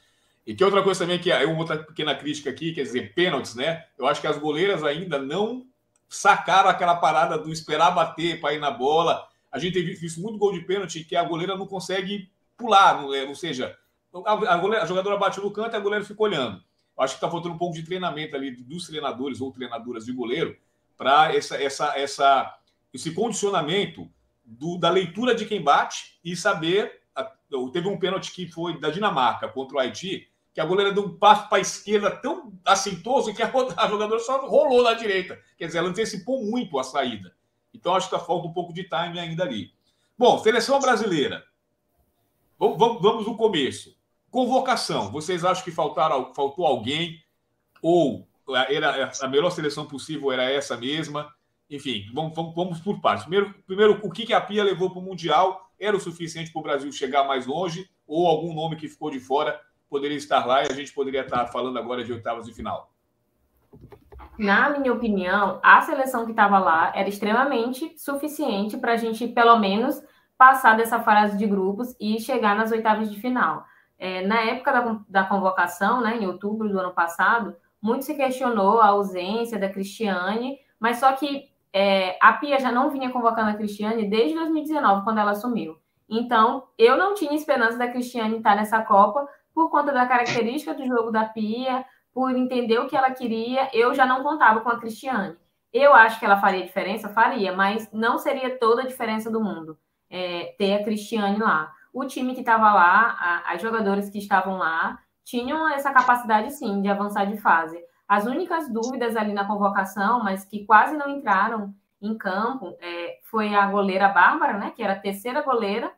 E que outra coisa também, que é uma outra pequena crítica aqui, quer dizer, pênaltis, né? Eu acho que as goleiras ainda não sacaram aquela parada do esperar bater para ir na bola. A gente tem visto muito gol de pênalti que a goleira não consegue pular, não é? ou seja, a, goleira, a jogadora bate no canto e a goleira fica olhando. Acho que está faltando um pouco de treinamento ali dos treinadores ou treinadoras de goleiro para essa, essa, essa, esse condicionamento do, da leitura de quem bate e saber. Teve um pênalti que foi da Dinamarca contra o Haiti, que a goleira deu um passo para a esquerda tão assintoso que a, a jogadora só rolou na direita. Quer dizer, ela antecipou muito a saída. Então, acho que tá falta um pouco de time ainda ali. Bom, seleção brasileira. Vamos, vamos, vamos no começo. Convocação. Vocês acham que faltaram, faltou alguém? Ou era, a melhor seleção possível era essa mesma? Enfim, vamos, vamos, vamos por partes. Primeiro, primeiro, o que, que a Pia levou para o Mundial era o suficiente para o Brasil chegar mais longe? Ou algum nome que ficou de fora poderia estar lá e a gente poderia estar falando agora de oitavas de final? Na minha opinião, a seleção que estava lá era extremamente suficiente para a gente, pelo menos, passar dessa fase de grupos e chegar nas oitavas de final. É, na época da, da convocação, né, em outubro do ano passado, muito se questionou a ausência da Cristiane, mas só que é, a Pia já não vinha convocando a Cristiane desde 2019, quando ela assumiu. Então, eu não tinha esperança da Cristiane estar nessa Copa por conta da característica do jogo da Pia, por entender o que ela queria, eu já não contava com a Cristiane. Eu acho que ela faria diferença, faria, mas não seria toda a diferença do mundo é, ter a Cristiane lá o time que estava lá, a, as jogadoras que estavam lá, tinham essa capacidade sim de avançar de fase. As únicas dúvidas ali na convocação, mas que quase não entraram em campo, é, foi a goleira Bárbara, né, que era a terceira goleira.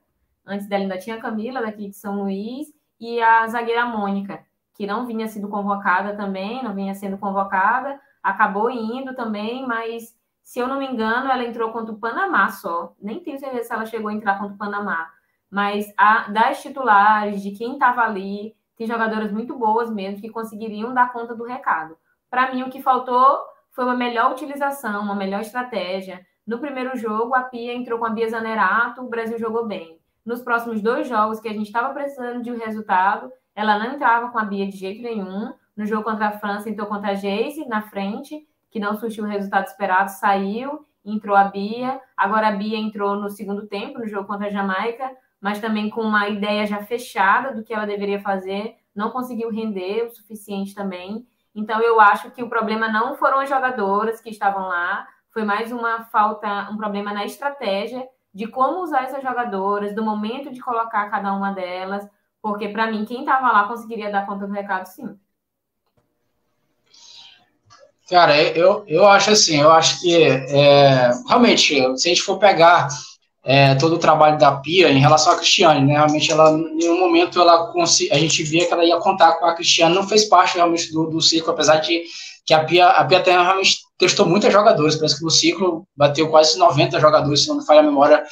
Antes dela ainda tinha a Camila, daqui de São Luís, e a zagueira Mônica, que não vinha sendo convocada também, não vinha sendo convocada, acabou indo também, mas se eu não me engano, ela entrou contra o Panamá só. Nem tenho certeza se ela chegou a entrar contra o Panamá mas a, das titulares, de quem estava ali, tem jogadoras muito boas mesmo que conseguiriam dar conta do recado. Para mim, o que faltou foi uma melhor utilização, uma melhor estratégia. No primeiro jogo, a Pia entrou com a Bia Zanerato, o Brasil jogou bem. Nos próximos dois jogos que a gente estava precisando de um resultado, ela não entrava com a Bia de jeito nenhum. No jogo contra a França, entrou contra a Geise na frente, que não surtiu o resultado esperado, saiu, entrou a Bia. Agora a Bia entrou no segundo tempo, no jogo contra a Jamaica, mas também com uma ideia já fechada do que ela deveria fazer, não conseguiu render o suficiente também. Então eu acho que o problema não foram as jogadoras que estavam lá, foi mais uma falta, um problema na estratégia de como usar essas jogadoras, do momento de colocar cada uma delas, porque para mim quem estava lá conseguiria dar conta do recado, sim. Cara, eu, eu acho assim, eu acho que é, realmente, se a gente for pegar é, todo o trabalho da Pia em relação à Cristiane, né? Realmente, ela, em nenhum momento, ela a gente via que ela ia contar com a Cristiane, não fez parte realmente do, do ciclo, apesar de que a Pia, a Pia tem, realmente testou muitas jogadoras, parece que no ciclo bateu quase 90 jogadores, se não me falha a memória,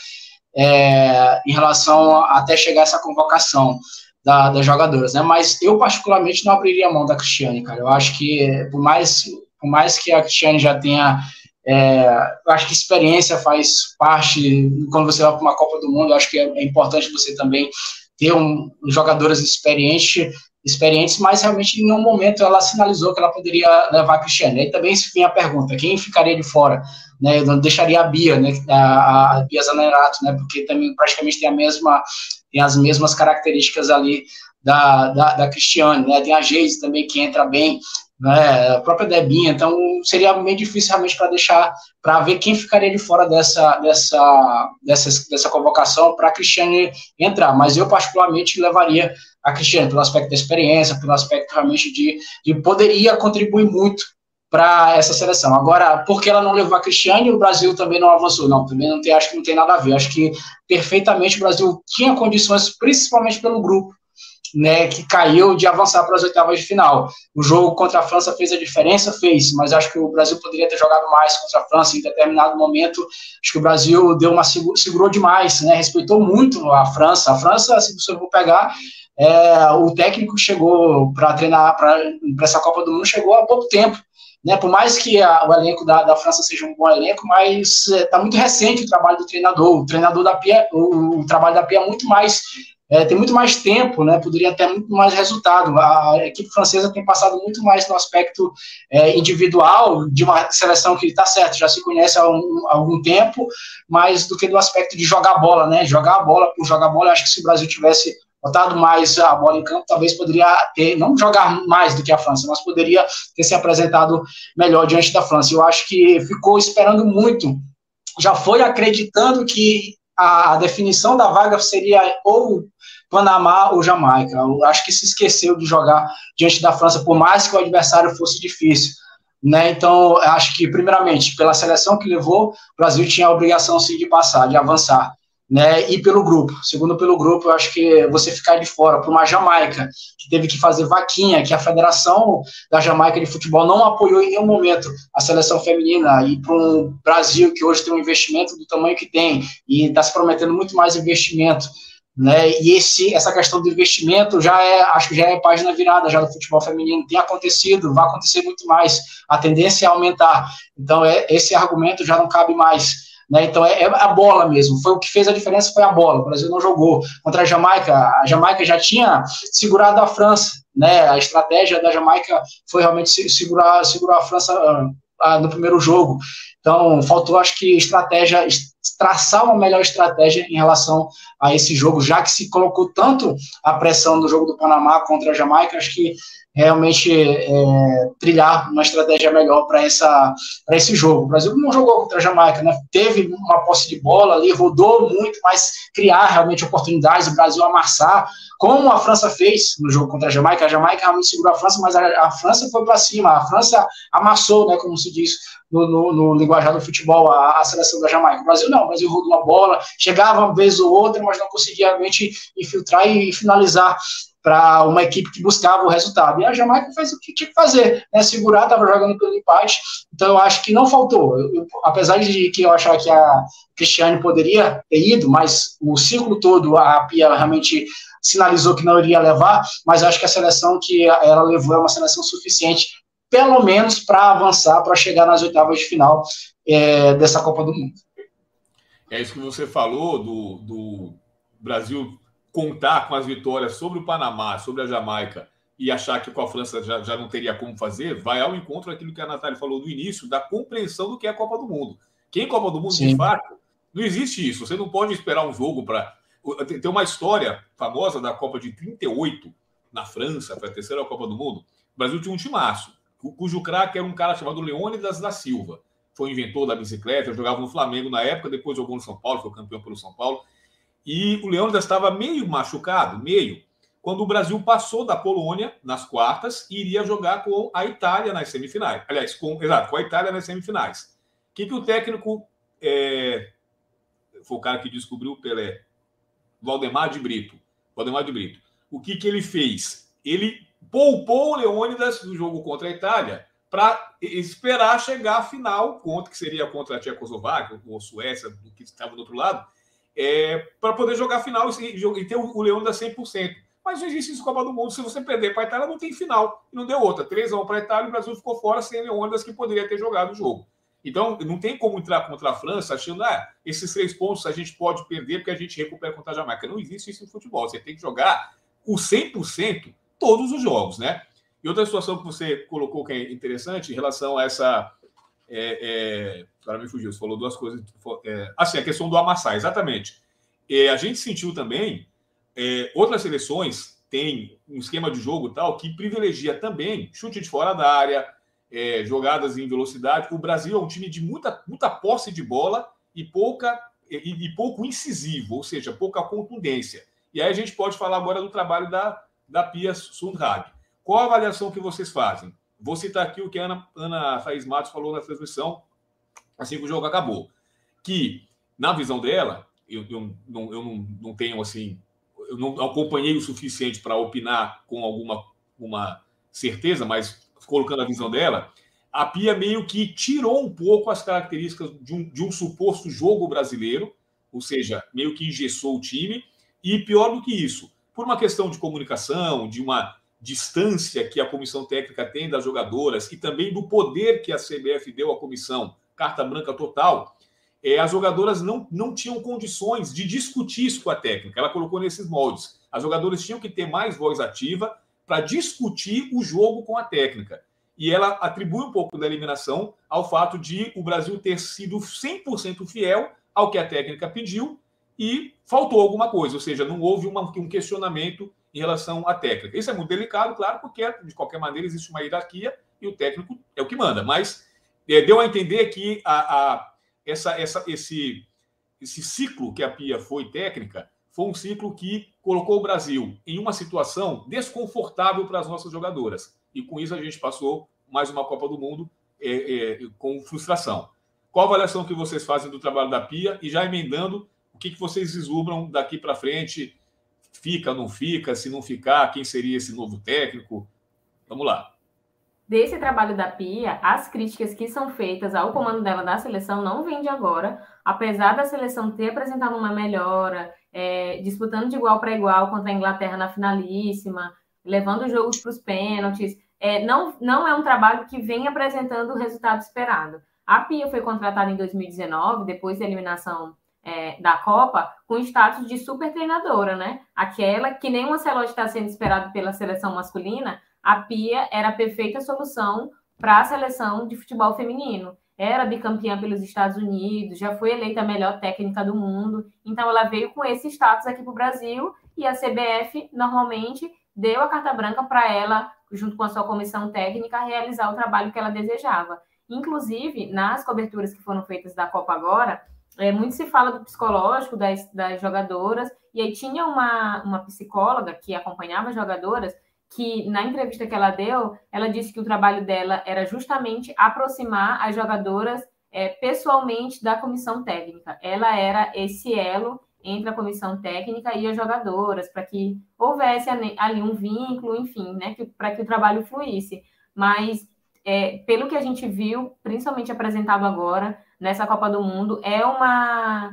é, em relação a, até chegar essa convocação da, das jogadoras, né? Mas eu, particularmente, não abriria a mão da Cristiane, cara. Eu acho que, por mais, por mais que a Cristiane já tenha é, eu acho que experiência faz parte, quando você vai para uma Copa do Mundo, eu acho que é, é importante você também ter um, jogadoras experientes, experientes, mas realmente em nenhum momento ela sinalizou que ela poderia levar a Cristiane. Aí também se vem a pergunta, quem ficaria de fora? Né, eu deixaria a Bia, né, a, a Bia Zanerato, né, porque também praticamente tem a mesma, tem as mesmas características ali da, da, da Cristiane, né, tem a Geise também que entra bem, né, a própria Debinha, então seria meio difícil realmente para deixar, para ver quem ficaria de fora dessa, dessa, dessa, dessa convocação para a Cristiane entrar, mas eu particularmente levaria a Cristiane pelo aspecto da experiência, pelo aspecto realmente de, de poderia contribuir muito para essa seleção. Agora, porque ela não levou a Cristiane, o Brasil também não avançou. Não, também não tem, acho que não tem nada a ver. Acho que perfeitamente o Brasil tinha condições, principalmente pelo grupo, né, que caiu de avançar para as oitavas de final. O jogo contra a França fez a diferença, fez, mas acho que o Brasil poderia ter jogado mais contra a França em determinado momento. Acho que o Brasil deu uma segurou demais, né, respeitou muito a França. A França, se você for pegar, é, o técnico chegou para treinar para essa Copa do Mundo chegou há pouco tempo. Né, por mais que a, o elenco da, da, França seja um bom elenco, mas está é, muito recente o trabalho do treinador. O treinador da Pia, o, o trabalho da Pia é muito mais é, tem muito mais tempo, né, poderia ter muito mais resultado. A equipe francesa tem passado muito mais no aspecto é, individual de uma seleção que está certo, já se conhece há, um, há, algum tempo, mais do que do aspecto de jogar bola, né? Jogar a bola por jogar bola. Acho que se o Brasil tivesse botado mais a bola em campo, talvez poderia ter, não jogar mais do que a França, mas poderia ter se apresentado melhor diante da França. Eu acho que ficou esperando muito, já foi acreditando que a definição da vaga seria ou Panamá ou Jamaica. Eu acho que se esqueceu de jogar diante da França, por mais que o adversário fosse difícil. Né? Então, acho que, primeiramente, pela seleção que levou, o Brasil tinha a obrigação sim, de passar, de avançar. Né? E pelo grupo. Segundo, pelo grupo, eu acho que você ficar de fora para uma Jamaica, que teve que fazer vaquinha, que a Federação da Jamaica de Futebol não apoiou em nenhum momento a seleção feminina, e para um Brasil que hoje tem um investimento do tamanho que tem, e está se prometendo muito mais investimento né? E esse, essa questão do investimento já é, acho que já é página virada já do futebol feminino, tem acontecido, vai acontecer muito mais, a tendência é aumentar. Então, é, esse argumento já não cabe mais. Né? Então, é, é, a bola mesmo, foi o que fez a diferença, foi a bola. O Brasil não jogou contra a Jamaica, a Jamaica já tinha segurado a França, né? A estratégia da Jamaica foi realmente segurar, segurar a França uh, no primeiro jogo. Então, faltou, acho que, estratégia, traçar uma melhor estratégia em relação a esse jogo, já que se colocou tanto a pressão do jogo do Panamá contra a Jamaica, acho que realmente é, trilhar uma estratégia melhor para esse jogo. O Brasil não jogou contra a Jamaica, né? teve uma posse de bola ali, rodou muito, mas criar realmente oportunidades, o Brasil amassar, como a França fez no jogo contra a Jamaica. A Jamaica realmente segurou a França, mas a, a França foi para cima, a França amassou, né, como se diz no, no, no linguajar do futebol, a, a, seleção da Jamaica. O Brasil não, o Brasil rodou a bola, chegava uma vez ou outra, mas não conseguia realmente infiltrar e finalizar para uma equipe que buscava o resultado. E a Jamaica fez o que tinha que fazer, né? Segurar, estava jogando pelo empate. Então eu acho que não faltou. Eu, eu, apesar de que eu achar que a Cristiane poderia ter ido, mas o ciclo todo a Pia realmente sinalizou que não iria levar, mas acho que a seleção que ela levou é uma seleção suficiente, pelo menos para avançar, para chegar nas oitavas de final é, dessa Copa do Mundo. É isso que você falou do, do Brasil contar com as vitórias sobre o Panamá, sobre a Jamaica e achar que com a França já, já não teria como fazer, vai ao encontro daquilo que a Natália falou no início, da compreensão do que é a Copa do Mundo. Quem Copa do Mundo, Sim. de fato, não existe isso. Você não pode esperar um jogo para. Tem uma história famosa da Copa de 38 na França, foi a terceira Copa do Mundo. O Brasil tinha um timaço, cujo craque era um cara chamado Leônidas da Silva. Foi inventor da bicicleta, jogava no Flamengo na época, depois jogou no São Paulo, foi campeão pelo São Paulo. E o Leônidas estava meio machucado, meio, quando o Brasil passou da Polônia nas quartas e iria jogar com a Itália nas semifinais. Aliás, com, exato, com a Itália nas semifinais. O que, que o técnico. É, foi o cara que descobriu o Pelé. Valdemar de Brito. Valdemar de Brito. O que, que ele fez? Ele poupou o Leônidas no jogo contra a Itália para esperar chegar à final, contra, que seria contra a Tchecoslováquia ou Suécia, que estava do outro lado, é, para poder jogar final e, e ter o, o Leônidas 100%. Mas não existe isso Copa do Mundo. Se você perder para a Itália, não tem final. E não deu outra. 3 a 1 para a Itália, o Brasil ficou fora sem Leônidas, que poderia ter jogado o jogo. Então, não tem como entrar contra a França achando, ah, esses três pontos a gente pode perder porque a gente recupera contra a Jamaica. Não existe isso no futebol. Você tem que jogar o 100% todos os jogos, né? E outra situação que você colocou que é interessante em relação a essa. É, é, agora me fugiu, você falou duas coisas. É, assim, a questão do amassar, exatamente. É, a gente sentiu também, é, outras seleções têm um esquema de jogo tal que privilegia também chute de fora da área, é, jogadas em velocidade. O Brasil é um time de muita, muita posse de bola e pouca e, e, pouco incisivo, ou seja, pouca contundência. E aí a gente pode falar agora do trabalho da, da Pia Sundhag. Qual a avaliação que vocês fazem? Vou citar aqui o que a Ana, Ana Thaís Matos falou na transmissão, assim que o jogo acabou. Que, na visão dela, eu, eu, não, eu não, não tenho assim, eu não acompanhei o suficiente para opinar com alguma uma certeza, mas colocando a visão dela, a Pia meio que tirou um pouco as características de um, de um suposto jogo brasileiro, ou seja, meio que engessou o time, e pior do que isso, por uma questão de comunicação, de uma distância que a comissão técnica tem das jogadoras e também do poder que a CBF deu à comissão, carta branca total, é, as jogadoras não, não tinham condições de discutir isso com a técnica. Ela colocou nesses moldes. As jogadoras tinham que ter mais voz ativa para discutir o jogo com a técnica. E ela atribui um pouco da eliminação ao fato de o Brasil ter sido 100% fiel ao que a técnica pediu e faltou alguma coisa, ou seja, não houve uma, um questionamento em relação à técnica. Isso é muito delicado, claro, porque de qualquer maneira existe uma hierarquia e o técnico é o que manda. Mas é, deu a entender que a, a, essa, essa, esse, esse ciclo que a Pia foi técnica foi um ciclo que colocou o Brasil em uma situação desconfortável para as nossas jogadoras. E com isso a gente passou mais uma Copa do Mundo é, é, com frustração. Qual a avaliação que vocês fazem do trabalho da Pia? E já emendando, o que, que vocês vislumbram daqui para frente Fica, não fica? Se não ficar, quem seria esse novo técnico? Vamos lá. Desse trabalho da Pia, as críticas que são feitas ao comando dela da seleção não vêm de agora, apesar da seleção ter apresentado uma melhora, é, disputando de igual para igual contra a Inglaterra na finalíssima, levando os jogos para os pênaltis. É, não, não é um trabalho que vem apresentando o resultado esperado. A Pia foi contratada em 2019, depois da eliminação é, da Copa com status de super treinadora, né? Aquela que nem o Ancelotti está sendo esperado pela seleção masculina, a Pia era a perfeita solução para a seleção de futebol feminino. Era bicampeã pelos Estados Unidos, já foi eleita a melhor técnica do mundo. Então ela veio com esse status aqui para o Brasil e a CBF normalmente deu a carta branca para ela, junto com a sua comissão técnica, realizar o trabalho que ela desejava. Inclusive, nas coberturas que foram feitas da Copa agora, é, muito se fala do psicológico das, das jogadoras, e aí tinha uma, uma psicóloga que acompanhava as jogadoras, que na entrevista que ela deu, ela disse que o trabalho dela era justamente aproximar as jogadoras é, pessoalmente da comissão técnica. Ela era esse elo entre a comissão técnica e as jogadoras, para que houvesse ali um vínculo, enfim, né, para que o trabalho fluísse. Mas, é, pelo que a gente viu, principalmente apresentado agora, nessa Copa do Mundo, é uma.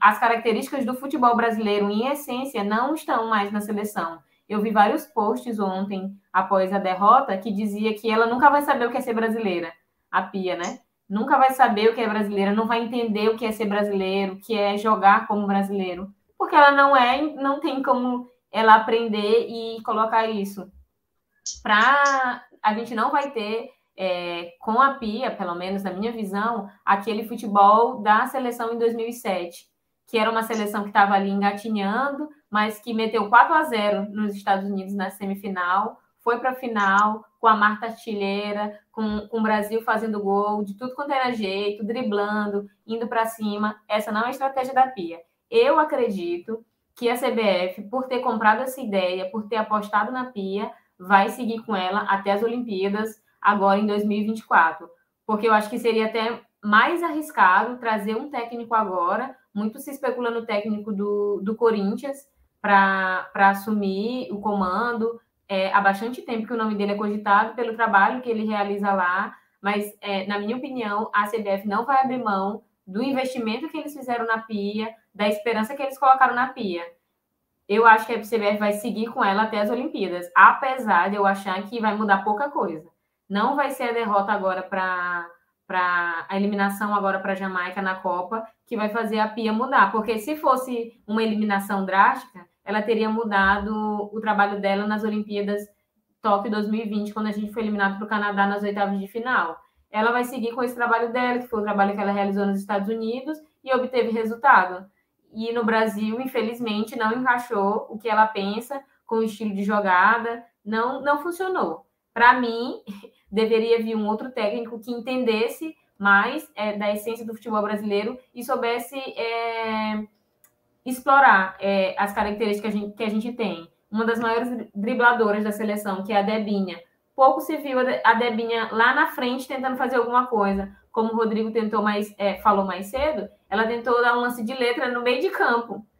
As características do futebol brasileiro, em essência, não estão mais na seleção. Eu vi vários posts ontem, após a derrota, que dizia que ela nunca vai saber o que é ser brasileira, a Pia, né? nunca vai saber o que é brasileira, não vai entender o que é ser brasileiro, o que é jogar como brasileiro, porque ela não é, não tem como ela aprender e colocar isso. Para a gente não vai ter é, com a Pia, pelo menos na minha visão, aquele futebol da seleção em 2007, que era uma seleção que estava ali engatinhando, mas que meteu 4 a 0 nos Estados Unidos na semifinal, foi para a final com a Marta Artilheira, com, com o Brasil fazendo gol, de tudo quanto era jeito, driblando, indo para cima. Essa não é a estratégia da Pia. Eu acredito que a CBF, por ter comprado essa ideia, por ter apostado na Pia, vai seguir com ela até as Olimpíadas, agora em 2024. Porque eu acho que seria até mais arriscado trazer um técnico agora. Muito se especula no técnico do, do Corinthians para assumir o comando, é, há bastante tempo que o nome dele é cogitado pelo trabalho que ele realiza lá, mas, é, na minha opinião, a CBF não vai abrir mão do investimento que eles fizeram na pia, da esperança que eles colocaram na pia. Eu acho que a CBF vai seguir com ela até as Olimpíadas, apesar de eu achar que vai mudar pouca coisa. Não vai ser a derrota agora para para a eliminação agora para a Jamaica na Copa que vai fazer a Pia mudar, porque se fosse uma eliminação drástica, ela teria mudado o trabalho dela nas Olimpíadas Tóquio 2020, quando a gente foi eliminado para o Canadá nas oitavas de final. Ela vai seguir com esse trabalho dela, que foi o trabalho que ela realizou nos Estados Unidos e obteve resultado. E no Brasil, infelizmente, não encaixou o que ela pensa com o estilo de jogada, não, não funcionou. Para mim, deveria vir um outro técnico que entendesse mais é, da essência do futebol brasileiro e soubesse é, explorar é, as características que a, gente, que a gente tem. Uma das maiores dribladoras da seleção, que é a Debinha. Pouco se viu a Debinha lá na frente tentando fazer alguma coisa. Como o Rodrigo tentou mais, é, falou mais cedo, ela tentou dar um lance de letra no meio de campo. [laughs]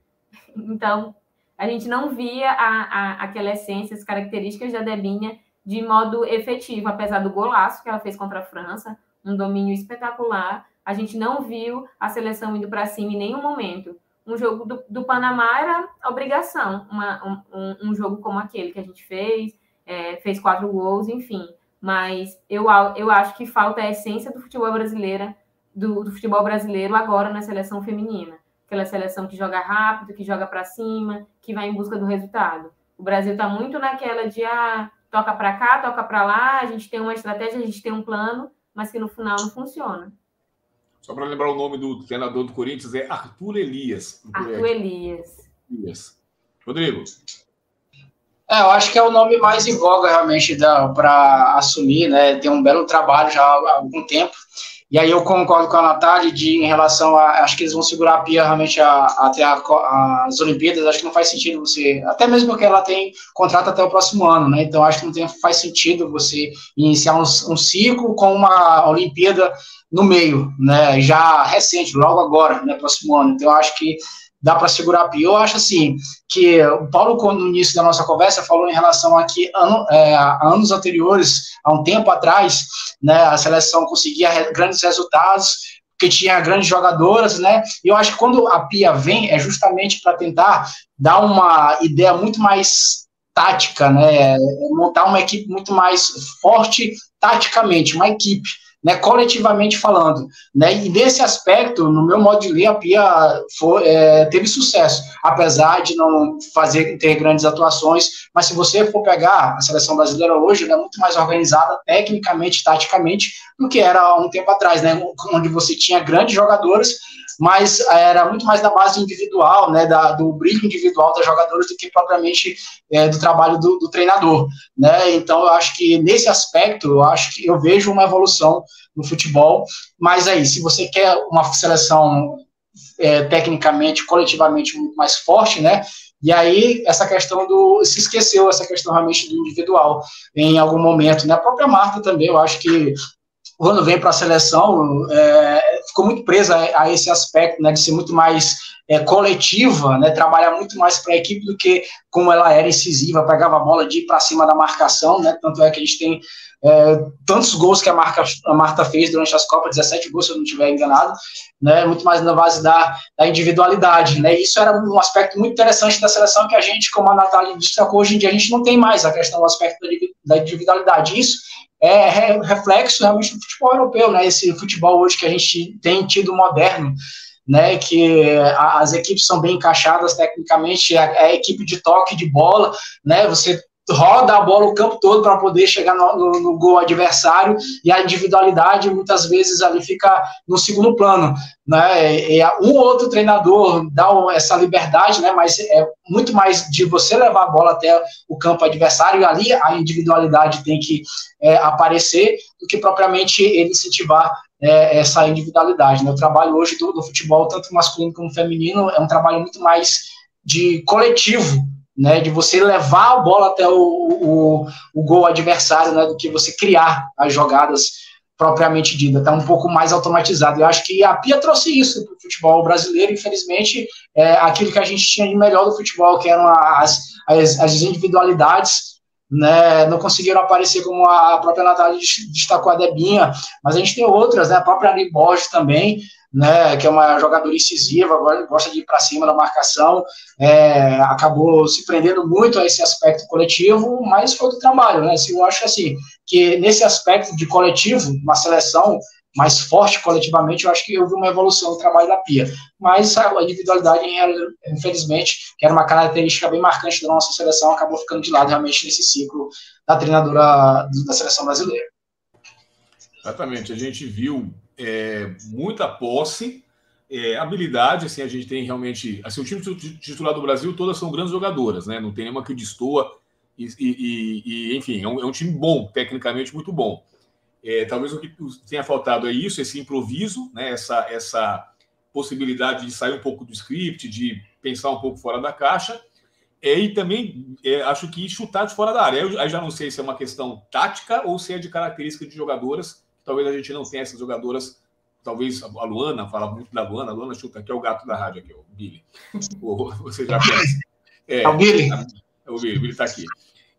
Então, a gente não via a, a, aquela essência, as características da Debinha de modo efetivo, apesar do golaço que ela fez contra a França, um domínio espetacular. A gente não viu a seleção indo para cima em nenhum momento um jogo do, do Panamá era obrigação, uma, um, um, jogo como aquele que a gente fez, é, fez quatro gols, enfim. Mas eu, eu acho que falta a essência do futebol brasileiro, do, do futebol brasileiro agora na seleção feminina. Aquela seleção que joga rápido, que joga para cima, que vai em busca do resultado. O Brasil está muito naquela de ah, toca para cá, toca para lá, a gente tem uma estratégia, a gente tem um plano, mas que no final não funciona. Só para lembrar o nome do treinador do Corinthians, é Arthur Elias. Arthur Elias. Elias. Rodrigo. É, eu acho que é o nome mais em voga realmente para assumir, né? Tem um belo trabalho já há algum tempo. E aí eu concordo com a Natália de, em relação a. Acho que eles vão segurar a Pia realmente a, até a, as Olimpíadas. Acho que não faz sentido você. Até mesmo porque ela tem contrato até o próximo ano, né? Então acho que não tem, faz sentido você iniciar um, um ciclo com uma Olimpíada no meio, né? Já recente, logo agora, né? Próximo ano. Então, acho que dá para segurar a pia. Eu acho assim que o Paulo, no início da nossa conversa, falou em relação a que ano, é, anos anteriores, há um tempo atrás, né? A seleção conseguia grandes resultados porque tinha grandes jogadoras, né? E eu acho que quando a Pia vem é justamente para tentar dar uma ideia muito mais tática, né? Montar uma equipe muito mais forte taticamente, uma equipe né, coletivamente falando. Né, e nesse aspecto, no meu modo de ler, a Pia foi, é, teve sucesso, apesar de não fazer ter grandes atuações. Mas se você for pegar a seleção brasileira hoje, ela é muito mais organizada tecnicamente, taticamente, do que era há um tempo atrás, né, onde você tinha grandes jogadores mas era muito mais da base individual, né, da, do brilho individual das jogadoras do que propriamente é, do trabalho do, do, treinador, né? Então eu acho que nesse aspecto eu acho que eu vejo uma evolução no futebol, mas aí se você quer uma seleção é, tecnicamente, coletivamente muito mais forte, né? E aí, essa questão do. Se esqueceu essa questão realmente do individual em algum momento, né? A própria Marta também, eu acho que quando vem para a seleção, é, ficou muito presa a, esse aspecto, né, de ser muito mais é, coletiva, né, trabalhar muito mais para a equipe do que como ela era incisiva, pegava a bola de ir para cima da marcação, né, tanto é que a gente tem é, tantos gols que a, marca, a Marta fez durante as Copas, 17 gols, se eu não estiver enganado, né, muito mais na base da, da individualidade, né, isso era um aspecto muito interessante da seleção que a gente, como a Natália destacou, hoje em dia a gente não tem mais a questão do aspecto da individualidade, isso é reflexo realmente do futebol europeu, né, esse futebol hoje que a gente tem tido moderno, né, que as equipes são bem encaixadas tecnicamente, a, a equipe de toque de bola, né, você roda a bola o campo todo para poder chegar no, no, no, gol adversário e a individualidade muitas vezes ali fica no segundo plano, né? E um outro treinador dá essa liberdade, né? Mas é muito mais de você levar a bola até o campo adversário e ali a individualidade tem que é, aparecer do que propriamente ele incentivar é, essa individualidade. Né? O trabalho hoje do, do futebol, tanto masculino como feminino, é um trabalho muito mais de coletivo, né, de você levar a bola até o, o, o gol adversário, né, do que você criar as jogadas propriamente dita, está um pouco mais automatizado. Eu acho que a Pia trouxe isso para o futebol brasileiro, infelizmente, é, aquilo que a gente tinha de melhor do futebol, que eram as, as, as individualidades, né, não conseguiram aparecer como a própria Natália destacou a Debinha, mas a gente tem outras, né, a própria Ari Borges também, né, que é uma jogadora incisiva, gosta de ir para cima da marcação, é, acabou se prendendo muito a esse aspecto coletivo, mas foi do trabalho, né? Eu acho assim que nesse aspecto de coletivo, uma seleção mais forte coletivamente, eu acho que houve uma evolução do trabalho da Pia. Mas a individualidade, infelizmente, que era uma característica bem marcante da nossa seleção, acabou ficando de lado realmente nesse ciclo da treinadora da seleção brasileira. Exatamente, a gente viu é, muita posse, é, habilidade, assim, a gente tem realmente, assim, o time titular do Brasil todas são grandes jogadoras, né, não tem nenhuma que destoa, e, e, e enfim, é um, é um, time bom, tecnicamente muito bom. É, talvez o que tenha faltado é isso, esse improviso, né, essa, essa possibilidade de sair um pouco do script, de pensar um pouco fora da caixa, é, e também é, acho que chutar de fora da área. Eu, eu já não sei se é uma questão tática ou se é de característica de jogadoras Talvez a gente não tenha essas jogadoras. Talvez a Luana, fala muito da Luana. A Luana chuta aqui, é o gato da rádio aqui, o Billy. Você já conhece. É, é o Billy. É o Billy, o Billy está aqui.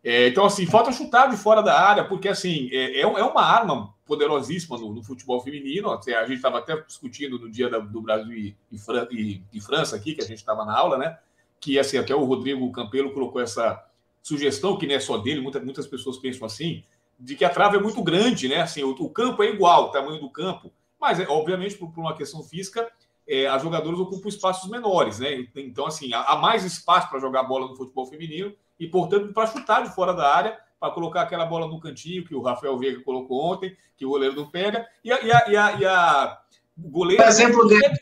É, então, assim, falta chutar de fora da área, porque, assim, é, é, é uma arma poderosíssima no, no futebol feminino. A gente estava até discutindo no dia da, do Brasil e, e, Fran, e, e, França aqui, que a gente estava na aula, né? Que, assim, até o Rodrigo Campelo colocou essa sugestão, que não é só dele, muitas, muitas pessoas pensam assim, de que a trave é muito grande, né? Assim, o, o campo é igual, o tamanho do campo, mas, é, obviamente, por, por uma questão física, é, as jogadoras ocupam espaços menores, né? Então, assim, há, há mais espaço para jogar bola no futebol feminino e, portanto, para chutar de fora da área, para colocar aquela bola no cantinho que o Rafael Veiga colocou ontem, que o goleiro não pega, e a, e a, e a, e a goleira. O exemplo dele.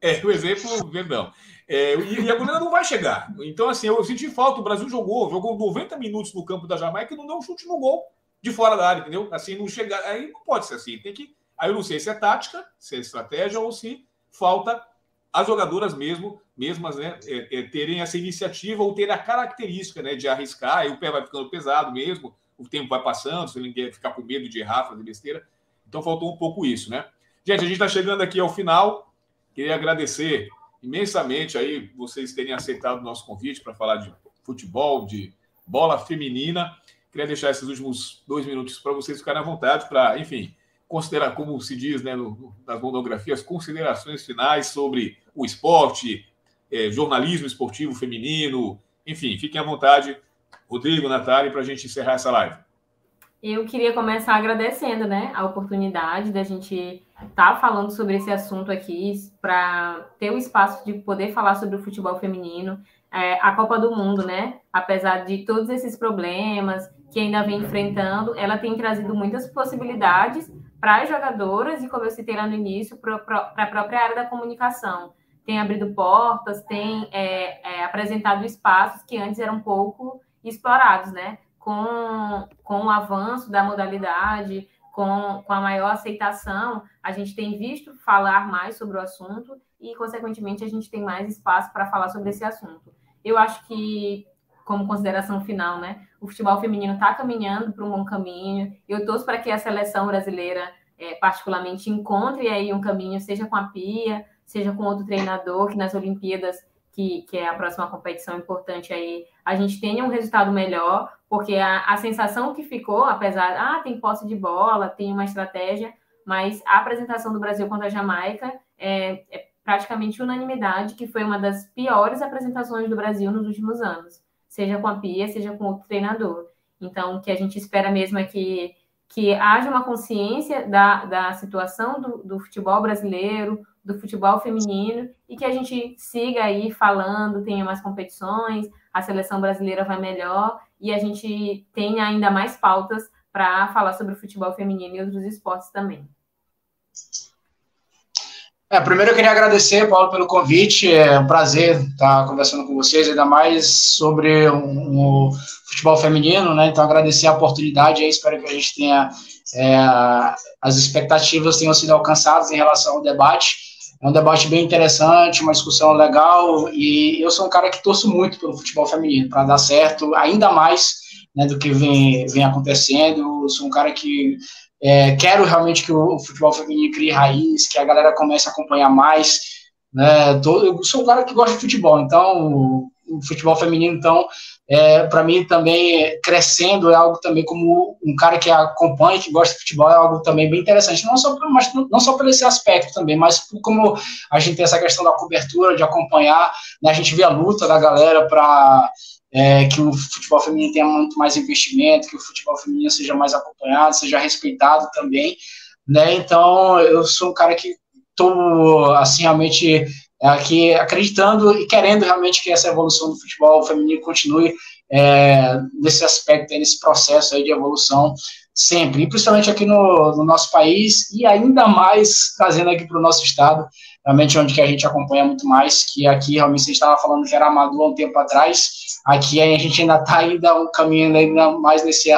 É, o exemplo, verdão. É, e, a goleira não vai chegar. Então, assim, eu senti falta. O Brasil jogou, jogou 90 minutos no campo da Jamaica e não deu um chute no gol de fora da área, entendeu? Assim, não chegar. Aí não pode ser assim. Tem que. Aí eu não sei se é tática, se é estratégia ou se falta as jogadoras mesmo, mesmas, né, é, é, terem essa iniciativa ou ter a característica, né, de arriscar. Aí o pé vai ficando pesado mesmo, o tempo vai passando, se ninguém ficar com medo de errar, fazer besteira. Então faltou um pouco isso, né? Gente, a gente está chegando aqui ao final. Queria agradecer imensamente aí vocês terem aceitado o nosso convite para falar de futebol, de bola feminina. Queria deixar esses últimos dois minutos para vocês ficarem à vontade para, enfim, considerar, como se diz né, no, nas monografias, considerações finais sobre o esporte, é, jornalismo esportivo feminino, enfim, fiquem à vontade, Rodrigo, Natália, para a gente encerrar essa live. Eu queria começar agradecendo né, a oportunidade da gente estar tá falando sobre esse assunto aqui, para ter o espaço de poder falar sobre o futebol feminino. É, a Copa do Mundo, né? Apesar de todos esses problemas que ainda vem enfrentando, ela tem trazido muitas possibilidades para as jogadoras e, como eu citei lá no início, para a própria área da comunicação. Tem abrido portas, tem é, é, apresentado espaços que antes eram pouco explorados, né? Com, com o avanço da modalidade, com, com a maior aceitação, a gente tem visto falar mais sobre o assunto e, consequentemente, a gente tem mais espaço para falar sobre esse assunto. Eu acho que como consideração final, né? O futebol feminino está caminhando para um bom caminho. Eu torço para que a seleção brasileira é, particularmente encontre aí um caminho, seja com a Pia, seja com outro treinador, que nas Olimpíadas, que, que é a próxima competição importante aí, a gente tenha um resultado melhor, porque a, a sensação que ficou, apesar, ah, tem posse de bola, tem uma estratégia, mas a apresentação do Brasil contra a Jamaica é, é praticamente unanimidade que foi uma das piores apresentações do Brasil nos últimos anos, seja com a Pia, seja com outro treinador. Então, o que a gente espera mesmo é que, que haja uma consciência da, da situação do, do futebol brasileiro, do futebol feminino, e que a gente siga aí falando, tenha mais competições, a seleção brasileira vai melhor, e a gente tenha ainda mais pautas para falar sobre o futebol feminino e outros esportes também. É, primeiro eu queria agradecer, Paulo, pelo convite. É um prazer estar conversando com vocês, ainda mais sobre o um, um futebol feminino, né? Então, agradecer a oportunidade espero que a gente tenha é, as expectativas tenham sido alcançadas em relação ao debate. É um debate bem interessante, uma discussão legal, e eu sou um cara que torço muito pelo futebol feminino, para dar certo, ainda mais né, do que vem, vem acontecendo. Eu sou um cara que é, quero realmente que o, futebol feminino crie raiz, que a galera comece a acompanhar mais. Né? Eu sou um cara que gosta de futebol, então o futebol feminino, então, é, para mim também crescendo é algo também como um cara que acompanha, que gosta de futebol, é algo também bem interessante, não só, mas, não só por esse aspecto também, mas como a gente tem essa questão da cobertura, de acompanhar, né, a gente vê a luta da galera para é, que o futebol feminino tenha muito mais investimento, que o futebol feminino seja mais acompanhado, seja respeitado também, né? Então, eu sou um cara que estou, assim, realmente aqui acreditando e querendo realmente que essa evolução do futebol feminino continue é, nesse aspecto, nesse processo aí de evolução sempre, e principalmente aqui no, no nosso país e ainda mais trazendo aqui para o nosso estado, realmente onde que a gente acompanha muito mais, que aqui realmente você estava falando que era amador há um tempo atrás, Aqui a gente ainda está ainda um caminho ainda mais nesse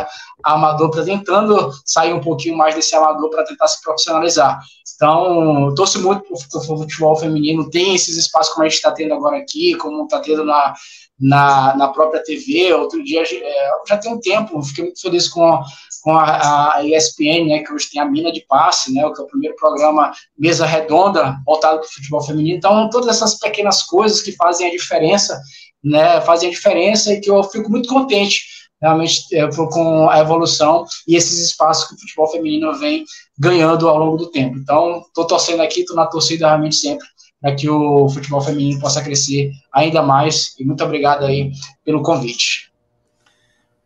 amador, para tentando sair um pouquinho mais desse amador para tentar se profissionalizar. Então, torço muito para o futebol feminino, tem esses espaços como a gente está tendo agora aqui, como está tendo na, na, na, própria TV. Outro dia, é, já tem um tempo, fiquei muito feliz com, com a, a, ESPN, né, que hoje tem a Mina de Passe, né, que é o primeiro programa mesa redonda voltado para o futebol feminino. Então, todas essas pequenas coisas que fazem a diferença né, fazem a diferença e que eu fico muito contente realmente é, com a evolução e esses espaços que o futebol feminino vem ganhando ao longo do tempo. Então, estou torcendo aqui, estou na torcida realmente sempre para que o futebol feminino possa crescer ainda mais e muito obrigado aí pelo convite.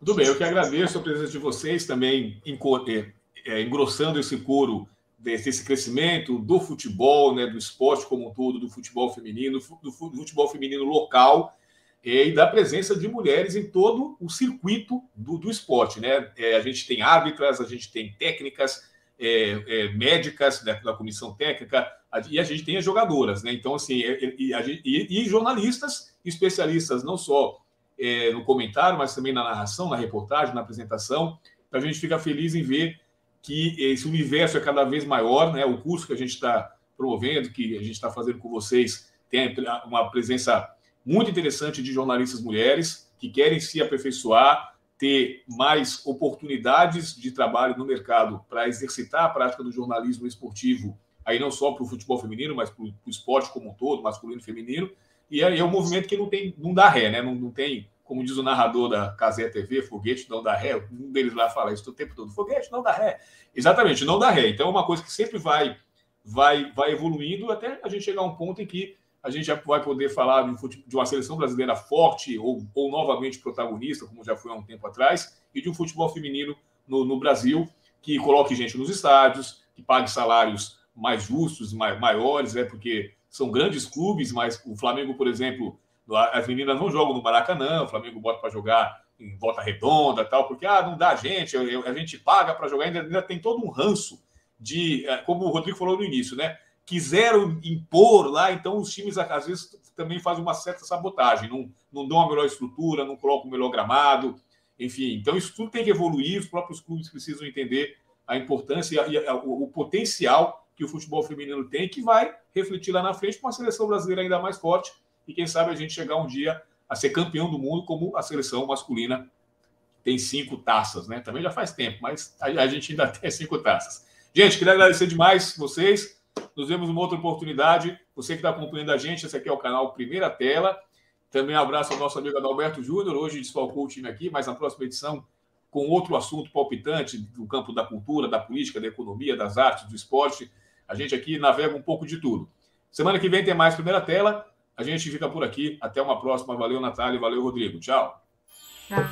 Muito bem, eu que agradeço a presença de vocês também é, é, engrossando esse coro desse crescimento do futebol, né, do esporte como um todo, do futebol feminino, do futebol feminino local e da presença de mulheres em todo o circuito do, do esporte. Né? É, a gente tem árbitras, a gente tem técnicas, é, é, médicas né, da comissão técnica, e a gente tem as jogadoras. Né? Então, assim, é, é, e, e, e jornalistas, especialistas não só é, no comentário, mas também na narração, na reportagem, na apresentação. Então, a gente fica feliz em ver que esse universo é cada vez maior, né? O curso que a gente está promovendo, que a gente está fazendo com vocês, tem uma presença muito interessante de jornalistas mulheres que querem se aperfeiçoar, ter mais oportunidades de trabalho no mercado para exercitar a prática do jornalismo esportivo, aí não só para o futebol feminino, mas para o esporte como um todo, masculino e feminino. E é, é um movimento que não tem, não dá ré, né? Não, não tem, como diz o narrador da Casé TV, foguete não dá ré. Um deles lá fala isso o tempo todo: foguete não dá ré. Exatamente, não dá ré. Então é uma coisa que sempre vai, vai, vai evoluindo até a gente chegar a um ponto em que a gente já vai poder falar de uma seleção brasileira forte ou, ou novamente protagonista, como já foi há um tempo atrás, e de um futebol feminino no, no Brasil que coloque gente nos estádios, que pague salários mais justos, mais, maiores, né? porque são grandes clubes, mas o Flamengo, por exemplo, as meninas não jogam no Maracanã, o Flamengo bota para jogar em volta redonda tal, porque ah, não dá gente, a gente paga para jogar, ainda, ainda tem todo um ranço de, eh, como o Rodrigo falou no início, né? quiseram impor lá, então os times às vezes também fazem uma certa sabotagem, não, não dão a melhor estrutura, não colocam o melhor gramado, enfim. Então isso tudo tem que evoluir, os próprios clubes precisam entender a importância e a, a, o, o, potencial que o futebol feminino tem, que vai refletir lá na frente com uma seleção brasileira ainda mais forte e quem sabe a gente chegar um dia a ser campeão do mundo como a seleção masculina tem cinco taças, né? Também já faz tempo, mas a, gente ainda [laughs] tem cinco taças. Gente, queria agradecer demais vocês. Nos vemos numa outra oportunidade. Você que está acompanhando a gente, esse aqui é o canal Primeira Tela. Também um abraço ao nosso amigo Adalberto Júnior. Hoje desfalcou o time aqui, mas na próxima edição, com outro assunto palpitante do campo da cultura, da política, da economia, das artes, do esporte. A gente aqui navega um pouco de tudo. Semana que vem tem mais Primeira Tela. A gente fica por aqui. Até uma próxima. Valeu, Natália. Valeu, Rodrigo. Tchau. Tchau.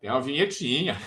Tem uma vinhetinha.